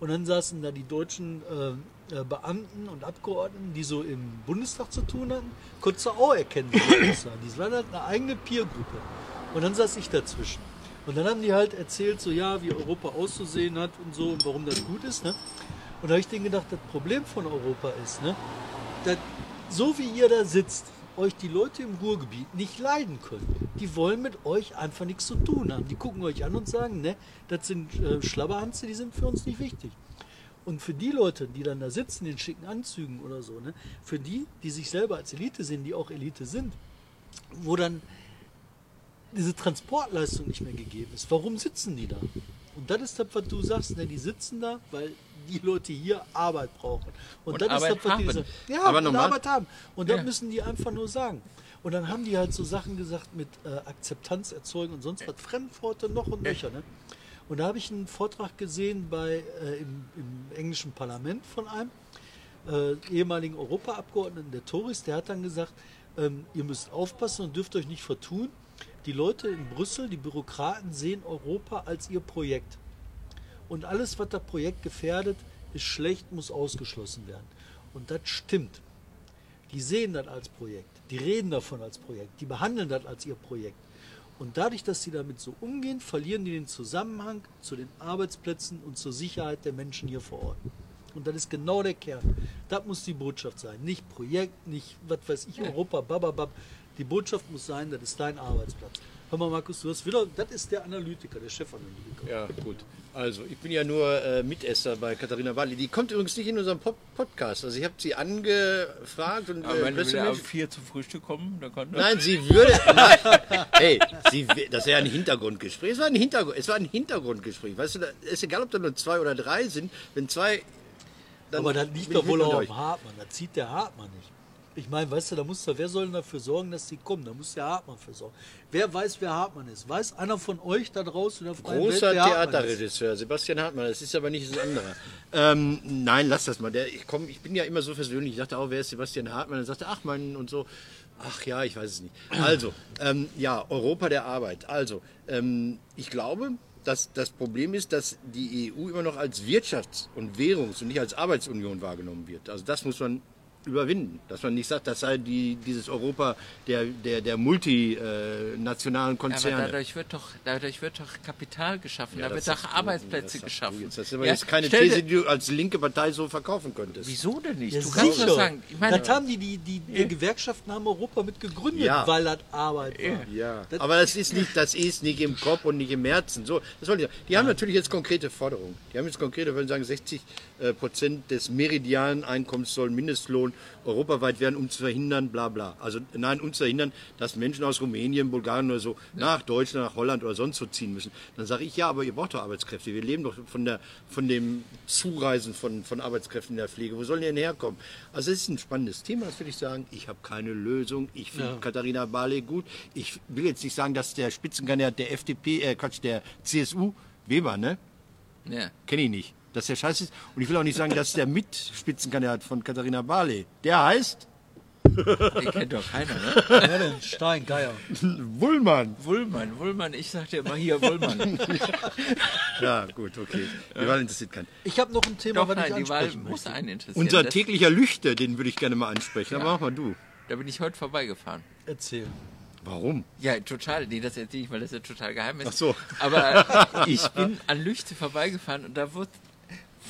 Und dann saßen da die deutschen äh, äh, Beamten und Abgeordneten, die so im Bundestag zu tun hatten, konntest du auch erkennen. Die waren halt eine eigene Peergruppe. Und dann saß ich dazwischen. Und dann haben die halt erzählt, so ja, wie Europa auszusehen hat und so und warum das gut ist. Ne? Und da habe ich denen gedacht, das Problem von Europa ist, ne, dass so wie ihr da sitzt, euch die Leute im Ruhrgebiet nicht leiden können. Die wollen mit euch einfach nichts zu tun haben. Die gucken euch an und sagen, ne, das sind äh, Schlabberhanze, die sind für uns nicht wichtig. Und für die Leute, die dann da sitzen in schicken Anzügen oder so, ne, für die, die sich selber als Elite sehen, die auch Elite sind, wo dann diese Transportleistung nicht mehr gegeben ist. Warum sitzen die da? Und das ist das, was du sagst, ne? die sitzen da, weil die Leute hier Arbeit brauchen. Und, Und das Arbeit ist das, was die haben. sagen. Ja, Aber und normal- Arbeit haben. Und das Ja. müssen die einfach nur sagen. Und dann haben die halt so Sachen gesagt mit äh, Akzeptanz erzeugen und sonst was. Fremdworte noch und nöcher. Ne? Und da habe ich einen Vortrag gesehen bei, äh, im, im englischen Parlament von einem äh, ehemaligen Europaabgeordneten der Tories, der hat dann gesagt, ähm, ihr müsst aufpassen und dürft euch nicht vertun. Die Leute in Brüssel, die Bürokraten sehen Europa als ihr Projekt. Und alles, was das Projekt gefährdet, ist schlecht, muss ausgeschlossen werden. Und das stimmt. Die sehen das als Projekt, die reden davon als Projekt, die behandeln das als ihr Projekt. Und dadurch, dass sie damit so umgehen, verlieren die den Zusammenhang zu den Arbeitsplätzen und zur Sicherheit der Menschen hier vor Ort. Und das ist genau der Kern. Das muss die Botschaft sein. Nicht Projekt, nicht, was weiß ich, Europa, bababab. Die Botschaft muss sein, das ist dein Arbeitsplatz. Hör mal, Markus, du hast wieder, das ist der Analytiker, der Chefanalytiker. Ja, gut. Also, ich bin ja nur äh, Mitesser bei Katharina Walli. Die kommt übrigens nicht in unserem Pop Podcast. Also, ich habe sie angefragt und Aber äh, wenn wir um vier zum Frühstück kommen, dann kann Nein, sie würde. Nein, hey, sie, das ist ja ein Hintergrundgespräch. Es war ein, Hintergrund, es war ein Hintergrundgespräch. Weißt du, da ist egal, ob da nur zwei oder drei sind. Wenn zwei. Dann Aber das liegt doch wohl auch am Hartmann. Das zieht der Hartmann nicht. Ich meine, weißt du, da muss wer soll denn dafür sorgen, dass die kommen? Da muss der Hartmann für sorgen. Wer weiß, wer Hartmann ist? Weiß einer von euch da draußen in der freien Großer Welt, wer Hartmann ist? Theaterregisseur, Sebastian Hartmann, das ist aber nicht das andere. ähm, nein, lass das mal. Der, ich, komm, ich bin ja immer so versöhnlich. Ich dachte auch, wer ist Sebastian Hartmann? Dann sagte, ach mein und so. Ach ja, ich weiß es nicht. Also, ähm, ja, Europa der Arbeit. Also, ähm, ich glaube, dass das Problem ist, dass die EU immer noch als Wirtschafts- und Währungs- und nicht als Arbeitsunion wahrgenommen wird. Also das muss man überwinden. Dass man nicht sagt, das sei die, dieses Europa der, der, der multinationalen Aber Konzerne. dadurch wird doch, dadurch wird doch Kapital geschaffen, Ja, da wird doch Arbeitsplätze das geschaffen. Jetzt. Das ist aber Ja, jetzt keine These, die du als linke Partei so verkaufen könntest. Wieso denn nicht? Ja, du kannst sicher. doch sagen, ich meine, das haben die, die, die, die Gewerkschaften haben Europa mit gegründet, Ja. weil das Arbeit war. Ja, Das- aber das ist nicht, das ist nicht im Kopf und nicht im Herzen. So, das wollte ich sagen. Die haben natürlich jetzt konkrete Forderungen. Die haben jetzt konkrete, würden sagen, 60 äh, Prozent des meridianen Einkommens sollen Mindestlohn europaweit werden, um zu verhindern, bla bla. Also nein, um zu verhindern, dass Menschen aus Rumänien, Bulgarien oder so nach Deutschland, nach Holland oder sonst so ziehen müssen. Dann sage ich, ja, aber ihr braucht doch Arbeitskräfte. Wir leben doch von, der, von dem Zureisen von, von Arbeitskräften in der Pflege. Wo sollen die denn herkommen? Also es ist ein spannendes Thema, das will ich sagen. Ich habe keine Lösung. Ich finde Katharina Barley gut. Ich will jetzt nicht sagen, dass der Spitzenkandidat der FDP, äh Quatsch, der CSU, Weber, ne? ja. Kenne ich nicht. Dass der scheiße ist. Und ich will auch nicht sagen, dass der Mitspitzenkandidat von Katharina Barley, der heißt den kennt doch keiner, ne? Ja, denn Stein, Geier. Wullmann. Wullmann, Wullmann, ich sagte immer hier Wullmann. Ja, gut, okay. Die Wahl interessiert keinen. Ich habe noch ein Thema, Doch, was nein, ich die Wahl muss einen interessieren. Unser Das- täglicher Lüchter, den würde ich gerne mal ansprechen. Aber mach mal du. Da bin ich heute vorbeigefahren. Erzähl. Warum? Ja, total. Nee, das erzähle ich, weil das ja total geheim ist. Ach so. Aber ich bin an Lüchte vorbeigefahren und da wurde,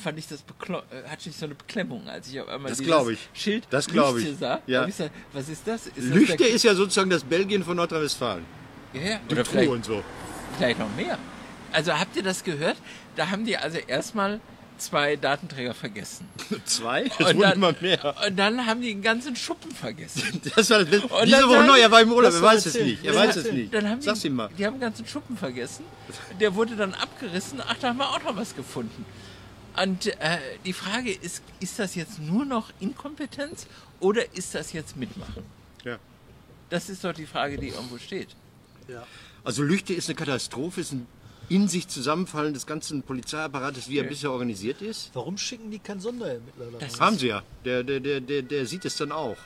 fand ich das äh, hatte ich so eine Beklemmung, als ich auf einmal Das dieses ich. Schild Das Lüchte ich. sah. Ja. Ich gesagt, was ist das? Ist Lüchte das ist ja sozusagen das Belgien von Nordrhein-Westfalen. ja, ja. Die Oder Crew vielleicht, und so. vielleicht noch mehr. Also habt ihr das gehört? Da haben die also erstmal zwei Datenträger vergessen. Zwei? Es Und wurden dann, immer mehr. und dann haben die den ganzen Schuppen vergessen. Das war das Beste. Und Diese Woche neu, er war im Urlaub, er weiß es nicht. Er Ja, weiß es nicht. Dann haben Sag's die, ihm mal. die haben den ganzen Schuppen vergessen. Der wurde dann abgerissen. Ach, da haben wir auch noch was gefunden. Und äh, die Frage ist, ist das jetzt nur noch Inkompetenz oder ist das jetzt Mitmachen? Ja. Das ist doch die Frage, die irgendwo steht. Ja. Also Lüchte ist eine Katastrophe, ist ein in sich Zusammenfallen des ganzen Polizeiapparates, wie er bisher organisiert ist. Warum schicken die kein Sonderermittler da Das? Haben sie ja. Der, der, der, der, der sieht es dann auch.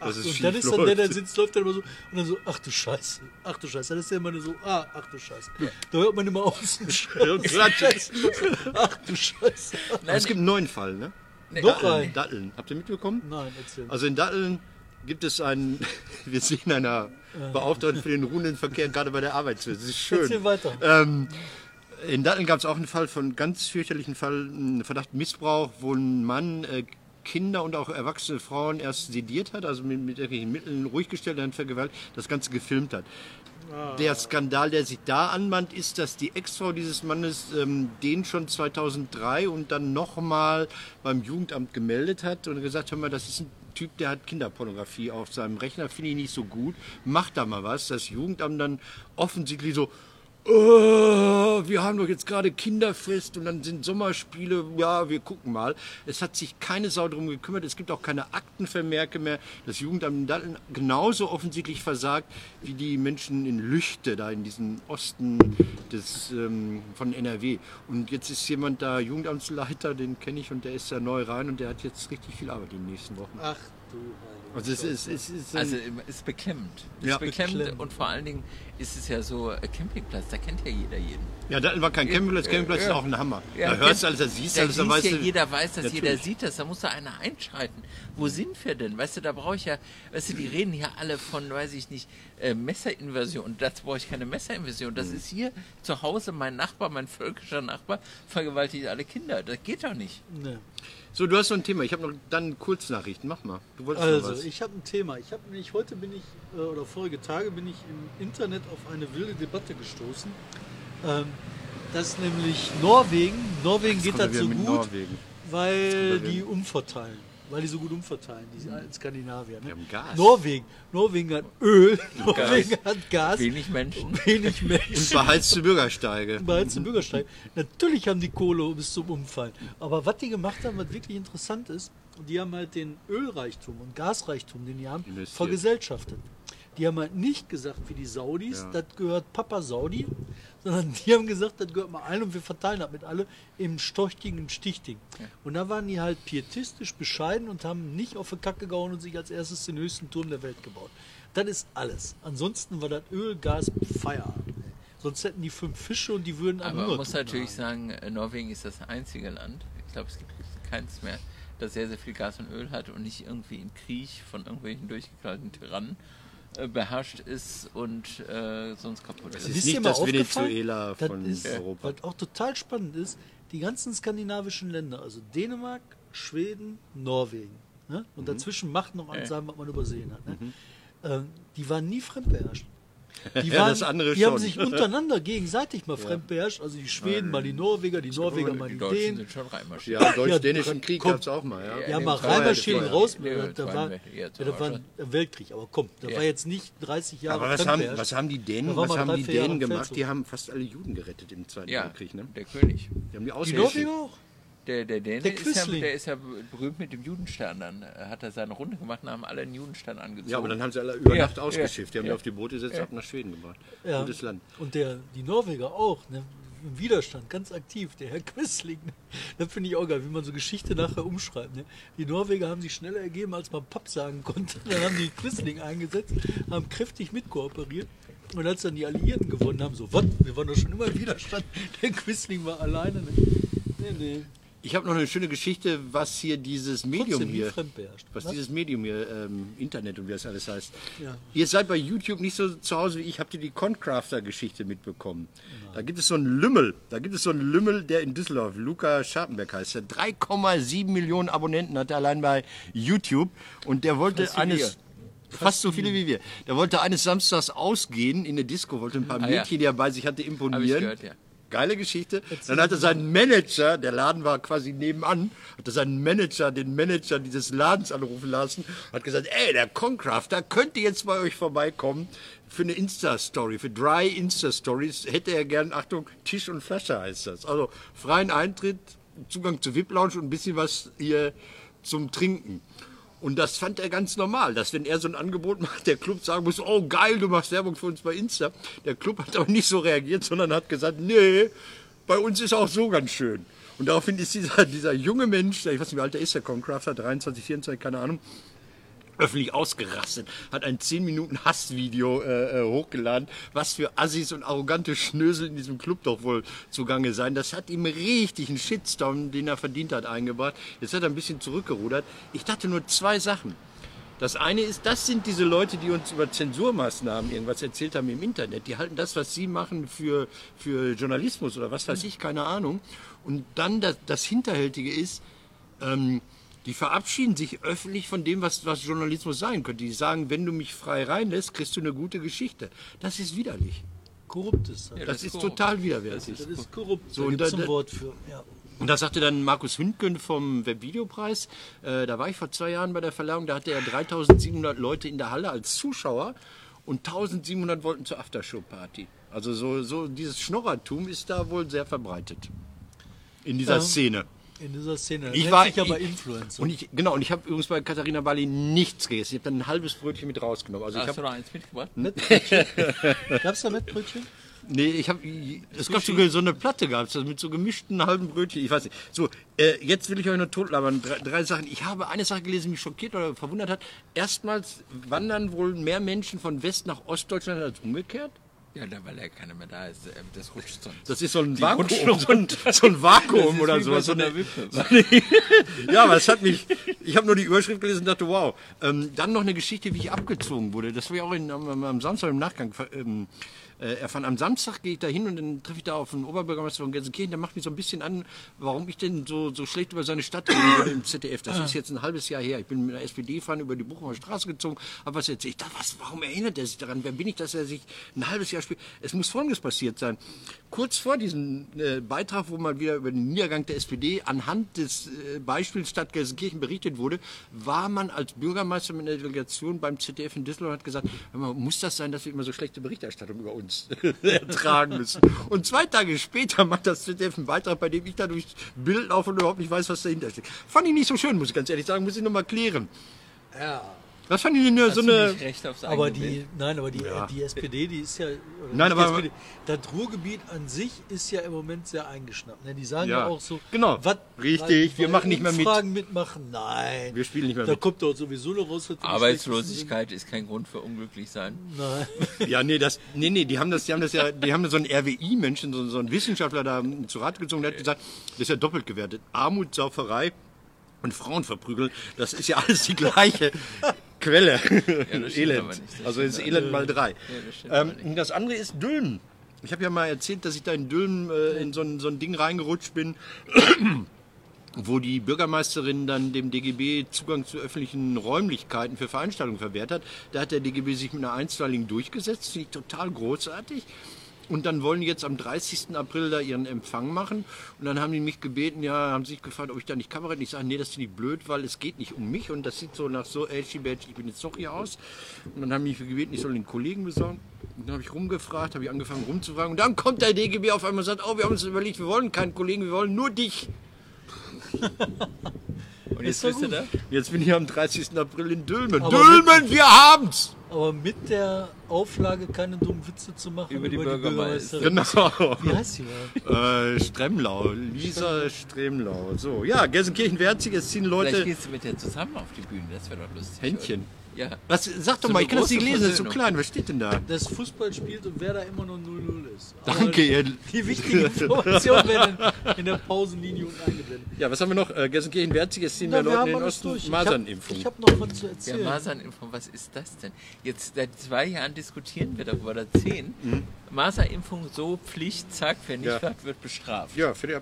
Ach, dass es und dann ist dann der, der läuft. sitzt, läuft dann immer so und dann so, ach du Scheiße, ach du Scheiße. Dann ist der immer nur so, ah, ach du Scheiße. Da hört man immer außen Und klatscht. Ach du Scheiße. Aber es gibt einen neuen Fall, ne? Nee, Noch Datteln. ein. Datteln. Habt ihr mitbekommen? Nein, erzähl. Also in Datteln gibt es einen, wir sehen einer Beauftragten für den ruhenden Verkehr gerade bei der Arbeitswelt. Das ist schön. Erzähl weiter. Ähm, in Datteln gab es auch einen Fall von ganz fürchterlichen Fall, einen Verdacht Missbrauch, wo ein Mann äh, Kinder und auch erwachsene Frauen erst sediert hat, also mit, mit irgendwelchen Mitteln ruhig gestellt, dann vergewaltigt, das Ganze gefilmt hat. Der Skandal, der sich da anbahnt, ist, dass die Ex-Frau dieses Mannes ähm, den schon 2003 und dann nochmal beim Jugendamt gemeldet hat und gesagt, hör mal, das ist ein Typ, der hat Kinderpornografie auf seinem Rechner, finde ich nicht so gut, macht da mal was. Das Jugendamt dann offensichtlich so, oh, wir haben doch jetzt gerade Kinderfest und dann sind Sommerspiele, ja, wir gucken mal. Es hat sich keine Sau drum gekümmert, es gibt auch keine Aktenvermerke mehr. Das Jugendamt in Datteln genauso offensichtlich versagt wie die Menschen in Lüchte, da in diesem Osten des, ähm, von NRW. Und jetzt ist jemand da, Jugendamtsleiter, den kenne ich und der ist da neu rein und der hat jetzt richtig viel Arbeit in den nächsten Wochen. Ach du Also es ist, es ist Also ein, es ist beklemmend. Es Ja. ist beklemmend Beklemmend. und vor allen Dingen ist es ja so äh, Campingplatz, da kennt ja jeder jeden. ja, Datteln war kein Campingplatz, Campingplatz ist ja. auch ein Hammer. Ja, da hörst du alles, da siehst du da alles, da weißt ja, du. jeder weiß das, jeder Natürlich. sieht das, da muss da einer einschreiten. Wo sind wir denn? Weißt du, da brauche ich ja, weißt du, die reden ja alle von, weiß ich nicht, äh, Messerinversion. Dazu brauche ich keine Messerinversion. Mhm. Das ist hier zu Hause mein Nachbar, mein völkischer Nachbar, vergewaltigt alle Kinder. Das geht doch nicht. Nee. So, du hast so ein Thema. Ich habe noch dann Kurznachrichten. Mach mal. Du wolltest noch Also, was. ich habe ein Thema. Ich habe nämlich heute bin ich äh, oder vorige Tage bin ich im Internet auf eine wilde Debatte gestoßen. Ähm, dass nämlich Norwegen, Norwegen geht das so mit gut, Norwegen. weil die umverteilen. Weil die so gut umverteilen, diese alten Skandinavier. Ne? Die haben Gas. Norwegen. Norwegen hat Öl, Norwegen hat Gas, Wenig Menschen. wenig Menschen. Beheizte Bürgersteige. beheizte Bürgersteig. Natürlich haben die Kohle bis zum Umfallen. Aber was die gemacht haben, was wirklich interessant ist, die haben halt den Ölreichtum und Gasreichtum, den die haben, Investiert. vergesellschaftet. Die haben halt nicht gesagt, wie die Saudis, Ja. das gehört Papa Saudi, sondern die haben gesagt, das gehört mal allen und wir verteilen das mit alle im Storchding, im Stichding. Und da waren die halt pietistisch bescheiden und haben nicht auf die Kacke gehauen und sich als erstes den höchsten Turm der Welt gebaut. Das ist alles. Ansonsten war das Öl, Gas, Feierabend. Sonst hätten die fünf Fische und die würden am Aber man muss natürlich nagen. sagen, äh, Norwegen ist das einzige Land, ich glaube, es gibt keins mehr, das sehr, sehr viel Gas und Öl hat und nicht irgendwie in Krieg von irgendwelchen durchgeknallten Tyrannen äh, beherrscht ist und äh, sonst kaputt ist. ist Ist nicht mal das? Venezuela Das von ist, Europa. Was auch total spannend ist, die ganzen skandinavischen Länder, also Dänemark, Schweden, Norwegen, ne? und Mhm. dazwischen macht noch eins sagen, was man übersehen hat. Ne? Ähm, die waren nie fremdbeherrscht. Die, Ja, waren, das andere die haben sich untereinander gegenseitig mal fremdbeherrscht. Also die Schweden mal die Norweger, die Norweger mal die die Deutschen Dänen. sind schon reinmarschiert. Ja, deutsch-dänischen Krieg gab es auch mal. Ja. Ja, mal reinmarschieren, raus. Da, im war, ja, da aber war ein Weltkrieg, aber komm, da Ja. war jetzt nicht 30 Jahre Aber was haben, was haben die Dänen, was haben die Dänen gemacht? Die haben fast alle Juden gerettet im Zweiten Ja, Weltkrieg. Ne? der König. Die haben die Die. Norweger auch. Der, der Däne Der ist ja, Quisling. der ist ja berühmt mit dem Judenstern. Dann äh, hat er seine Runde gemacht und haben alle einen Judenstern angezogen. Ja, aber dann haben sie alle über Ja, Nacht ausgeschifft. Die haben ja, die auf die Boote gesetzt ja. ab nach Schweden gebracht. Ja. Gutes Land. Und der, die Norweger auch, ne? im Widerstand, ganz aktiv, der Herr Quisling. Ne? Das finde ich auch geil, wie man so Geschichte nachher umschreibt. Ne? Die Norweger haben sich schneller ergeben, als man Papp sagen konnte. Dann haben die Quisling eingesetzt, haben kräftig mitkooperiert. Und als dann die Alliierten gewonnen haben, so, was? Wir waren doch schon immer im Widerstand. Der Quisling war alleine. Ne? Nee, nee. Ich habe noch eine schöne Geschichte, was hier dieses Medium hier, was Was? dieses Medium hier, ähm, Internet und wie das alles heißt. Ja. Ihr seid bei YouTube nicht so zu Hause wie ich. Habt ihr die Concrafter-Geschichte mitbekommen? Da gibt es so einen Lümmel. Da gibt es so einen Lümmel, der in Düsseldorf, Luca Scharpenberg heißt der. 3,7 Millionen Abonnenten hat er allein bei YouTube. Und der wollte Fast eines. Fast so viele wie wir. Der wollte eines Samstags ausgehen in eine Disco, wollte ein paar Ah, ja. Mädchen, die er bei sich hatte, imponieren. Hab ich gehört, ja. Geile Geschichte. Dann hatte sein Manager, der Laden war quasi nebenan, hatte seinen Manager, den Manager dieses Ladens anrufen lassen, hat gesagt, ey, der Concrafter könnte jetzt bei euch vorbeikommen für eine Insta-Story, für drei Insta-Stories hätte er gern, Achtung, Tisch und Flasche heißt das. Also freien Eintritt, Zugang zur VIP-Lounge und ein bisschen was hier zum Trinken. Und das fand er ganz normal, dass wenn er so ein Angebot macht, der Club sagen muss, oh geil, du machst Werbung für uns bei Insta. Der Club hat aber nicht so reagiert, sondern hat gesagt, nee, bei uns ist auch so ganz schön. Und daraufhin ist dieser, dieser junge Mensch, ich weiß nicht, wie alt er ist, der Concrafter, 23, 24, keine Ahnung, öffentlich ausgerastet, hat ein 10 Minuten Hassvideo äh, äh, hochgeladen, was für Assis und arrogante Schnösel in diesem Club doch wohl zugange sein. Das hat ihm richtig einen Shitstorm, den er verdient hat, eingebracht. Jetzt hat er ein bisschen zurückgerudert. Ich dachte nur zwei Sachen. Das eine ist, das sind diese Leute, die uns über Zensurmaßnahmen irgendwas erzählt haben im Internet. Die halten das, was sie machen, für, für Journalismus oder was weiß ich, keine Ahnung. Und dann das, das Hinterhältige ist, ähm, die verabschieden sich öffentlich von dem, was, was Journalismus sein könnte. Die sagen, wenn du mich frei reinlässt, kriegst du eine gute Geschichte. Das ist widerlich. Korrupt ist das. Ja, Das, das ist korrupt. total widerwärtig. Das ist korrupt. So, da und gibt es da- ein Wort für. Ja. Und das sagte dann Markus Hündgen vom Webvideopreis. Äh, da war ich vor zwei Jahren bei der Verleihung, da hatte er 3700 Leute in der Halle als Zuschauer und 1700 wollten zur Aftershow-Party. Also so, so dieses Schnorrertum ist da wohl sehr verbreitet. In dieser Ja. Szene. In dieser Szene. Ich war sich aber ich, Influencer. Und ich, genau, und ich habe übrigens bei Katharina Bali nichts gegessen. Ich habe dann ein halbes Brötchen mit rausgenommen. Also ich Hast du habe noch eins mitgebracht? Gab es da Mettbrötchen? Nee, ich habe. Es gab sogar so eine Platte gab's, also mit so gemischten halben Brötchen. Ich weiß nicht. So, äh, jetzt will ich euch noch totlabern. Drei, drei Sachen. Ich habe eine Sache gelesen, die mich schockiert oder verwundert hat. Erstmals wandern wohl mehr Menschen von West nach Ostdeutschland als umgekehrt. Ja, weil ja keiner mehr da ist. äh, Das rutscht sonst. Das ist so ein Die Vakuum, so ein, so ein Vakuum oder wie so. eine, so eine, ja, aber es hat mich, Ich habe nur die Überschrift gelesen und dachte, wow. Ähm, dann noch eine Geschichte, wie ich abgezogen wurde. Das habe ich auch in, am, am Samstag im Nachgang ähm, äh, erfahren. Am Samstag gehe ich da hin und dann treffe ich da auf einen Oberbürgermeister von Gelsenkirchen. Der macht mich so ein bisschen an, warum ich denn so, so schlecht über seine Stadt würde im ZDF. Das ist jetzt ein halbes Jahr her. Ich bin mit einer SPD-Fahne über die Bochumer Straße gezogen, habe was erzählt. Ich dachte, was, warum erinnert er sich daran? Wer bin ich, dass er sich ein halbes Jahr später... Es muss Folgendes passiert sein. Kurz vor diesem äh, Beitrag, wo mal wieder über den Niedergang der SPD anhand des äh, Beispiels Stadt Gelsenkirchen berichtet wurde, war man als Bürgermeister mit einer Delegation beim ZDF in Düsseldorf und hat gesagt, muss das sein, dass wir immer so schlechte Berichterstattung über uns ertragen müssen? Und zwei Tage später macht das ZDF einen Beitrag, bei dem ich da durchs Bild laufe und überhaupt nicht weiß, was dahinter steht. Fand ich nicht so schön, muss ich ganz ehrlich sagen, muss ich nochmal klären. Ja. Das fand ich nur so eine... nicht recht aufs Aber die, Bild? nein, aber die, Ja. die SPD, die ist ja. oder Nein, aber- SPD, das Ruhrgebiet an sich ist ja im Moment sehr eingeschnappt. Ne? Die sagen ja, Ja, auch so. genau. was- Richtig, wir machen nicht mehr mit. Umfragen mitmachen. Nein. Wir spielen nicht mehr Da mit. kommt doch sowieso noch raus. Arbeitslosigkeit ist kein Grund für unglücklich sein. Nein. Ja, nee, das, nee, nee, die haben das, die haben das ja, die haben so einen RWI-Menschen, so, so einen Wissenschaftler da zu Rat gezogen, der hat gesagt, das ist ja doppelt gewertet. Armut, Sauferei und Frauen verprügeln, das ist ja alles die gleiche Quelle. das aber Elend. das also ist Elend mal drei. das stimmt aber ähm, das andere ist Dülmen. Ich habe ja mal erzählt, dass ich da in Dülmen äh, in so ein, so ein Ding reingerutscht bin, wo die Bürgermeisterin dann dem DGB Zugang zu öffentlichen Räumlichkeiten für Veranstaltungen verwehrt hat. Da hat der DGB sich mit einer Einstweiligen durchgesetzt, finde ich total großartig. Und dann wollen die jetzt am 30. April da ihren Empfang machen. Und dann haben die mich gebeten, ja, haben sich gefragt, ob ich da nicht Kabarett. Ich sage, nee, das finde ich blöd, weil es geht nicht um mich. Und das sieht so nach so, Elchi ich bin jetzt doch hier aus. Und dann haben die mich gebeten, ich soll den Kollegen besorgen. Und dann habe ich rumgefragt, habe ich angefangen rumzufragen. Und dann kommt der DGB auf einmal und sagt, oh, wir haben uns überlegt, wir wollen keinen Kollegen, wir wollen nur dich. Und jetzt bist du da? Jetzt bin ich am 30. April in Dülmen. Aber Dülmen, wir haben's! Aber mit der Auflage, keine dummen Witze zu machen Über die Bürgermeisterin. Genau. Wie heißt sie mal? Äh, Stremlau, Lisa Stremlau. So, ja, Gelsenkirchen-Werzig, es ziehen Vielleicht Leute. gehst du mit der zusammen auf die Bühne, das wäre doch lustig. Händchen. oder? Ja. Was, sag doch So mal, ich kann das nicht lesen, das ist so klein. Was steht denn da? Das Fußball spielt und wer da immer nur 0-0 ist. Aber Danke, ihr. Die wichtige Information werden in der Pausenlinie unten eingeblendet. Ja, was haben wir noch? Äh, Gelsenkirchen-Werzig, es ziehen Na, wir haben in den Osten. Masernimpfung. Ich habe hab noch was zu Ja, erzählen. Masernimpfung, was ist das denn? Jetzt seit zwei Jahren diskutieren wir darüber, oder zehn. Mhm. Maserimpfung so Pflicht, zack, wer nicht Ja. hat, wird bestraft. Ja, für die,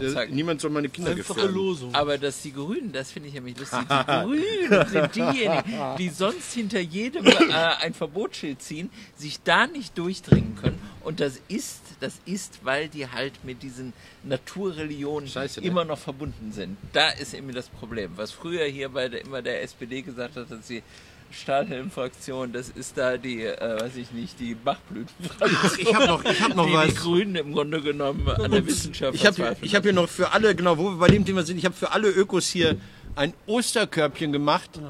der, Zack. niemand soll meine Kinder Einfache gefährden. Losung. Aber dass die Grünen, das finde ich nämlich lustig, die Grünen sind diejenigen, die sonst hinter jedem äh, ein Verbotsschild ziehen, sich da nicht durchdringen können. Und das ist, das ist, weil die halt mit diesen Naturreligionen Scheiße, ne? immer noch verbunden sind. Da ist eben das Problem. Was früher hier bei der, immer der SPD gesagt hat, dass die Stahlhelm-Fraktion, das ist da die, äh, weiß ich nicht, die Bachblütenfraktion. Ich habe noch, ich hab noch die, was. die Grünen im Grunde genommen an der Wissenschaft Ich habe ich hab hier noch für alle, genau, wo wir bei dem Thema sind, ich habe für alle Ökos hier ein Osterkörbchen gemacht.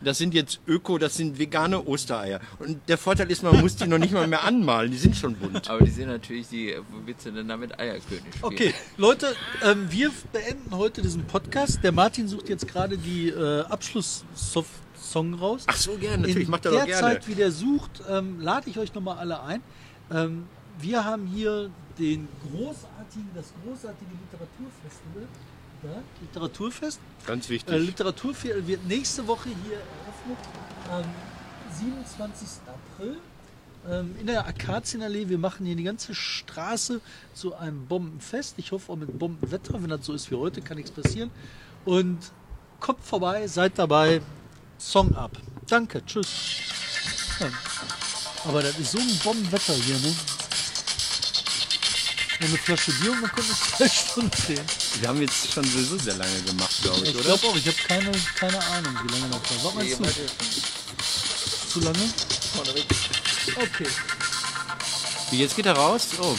Das sind jetzt Öko, das sind vegane Ostereier. Und der Vorteil ist, man muss die noch nicht mal mehr anmalen, die sind schon bunt. Aber die sind natürlich die, wo willst du denn damit Eierkönig spielen? Okay, Leute, ähm, wir beenden heute diesen Podcast. Der Martin sucht jetzt gerade die äh, Abschlusssong raus. Ach so, gerne, natürlich, In macht er der doch gerne. Zeit, wie der sucht, ähm, lade ich euch nochmal alle ein. Ähm, wir haben hier den großartigen, das großartige Literaturfestival. Da, Literaturfest. Ganz wichtig. Äh, Literaturfest wird nächste Woche hier eröffnet, am 27. April. Ähm, in der Akazienallee. Wir machen hier die ganze Straße zu einem Bombenfest. Ich hoffe auch mit Bombenwetter. Wenn das so ist wie heute, kann nichts passieren. Und kommt vorbei, seid dabei. Song ab. Danke, tschüss. Ja. Aber das ist so ein Bombenwetter hier, ne? Eine Flasche Bier und dann können wir zwei Stunden sehen. Wir haben jetzt schon sowieso sehr lange gemacht, glaube ich, Ich oder? glaube auch, ich habe keine, keine Ahnung, wie lange noch war. Was Nee, meinst du? warte, Zu lange? Okay. Wie, jetzt geht er raus? Oh,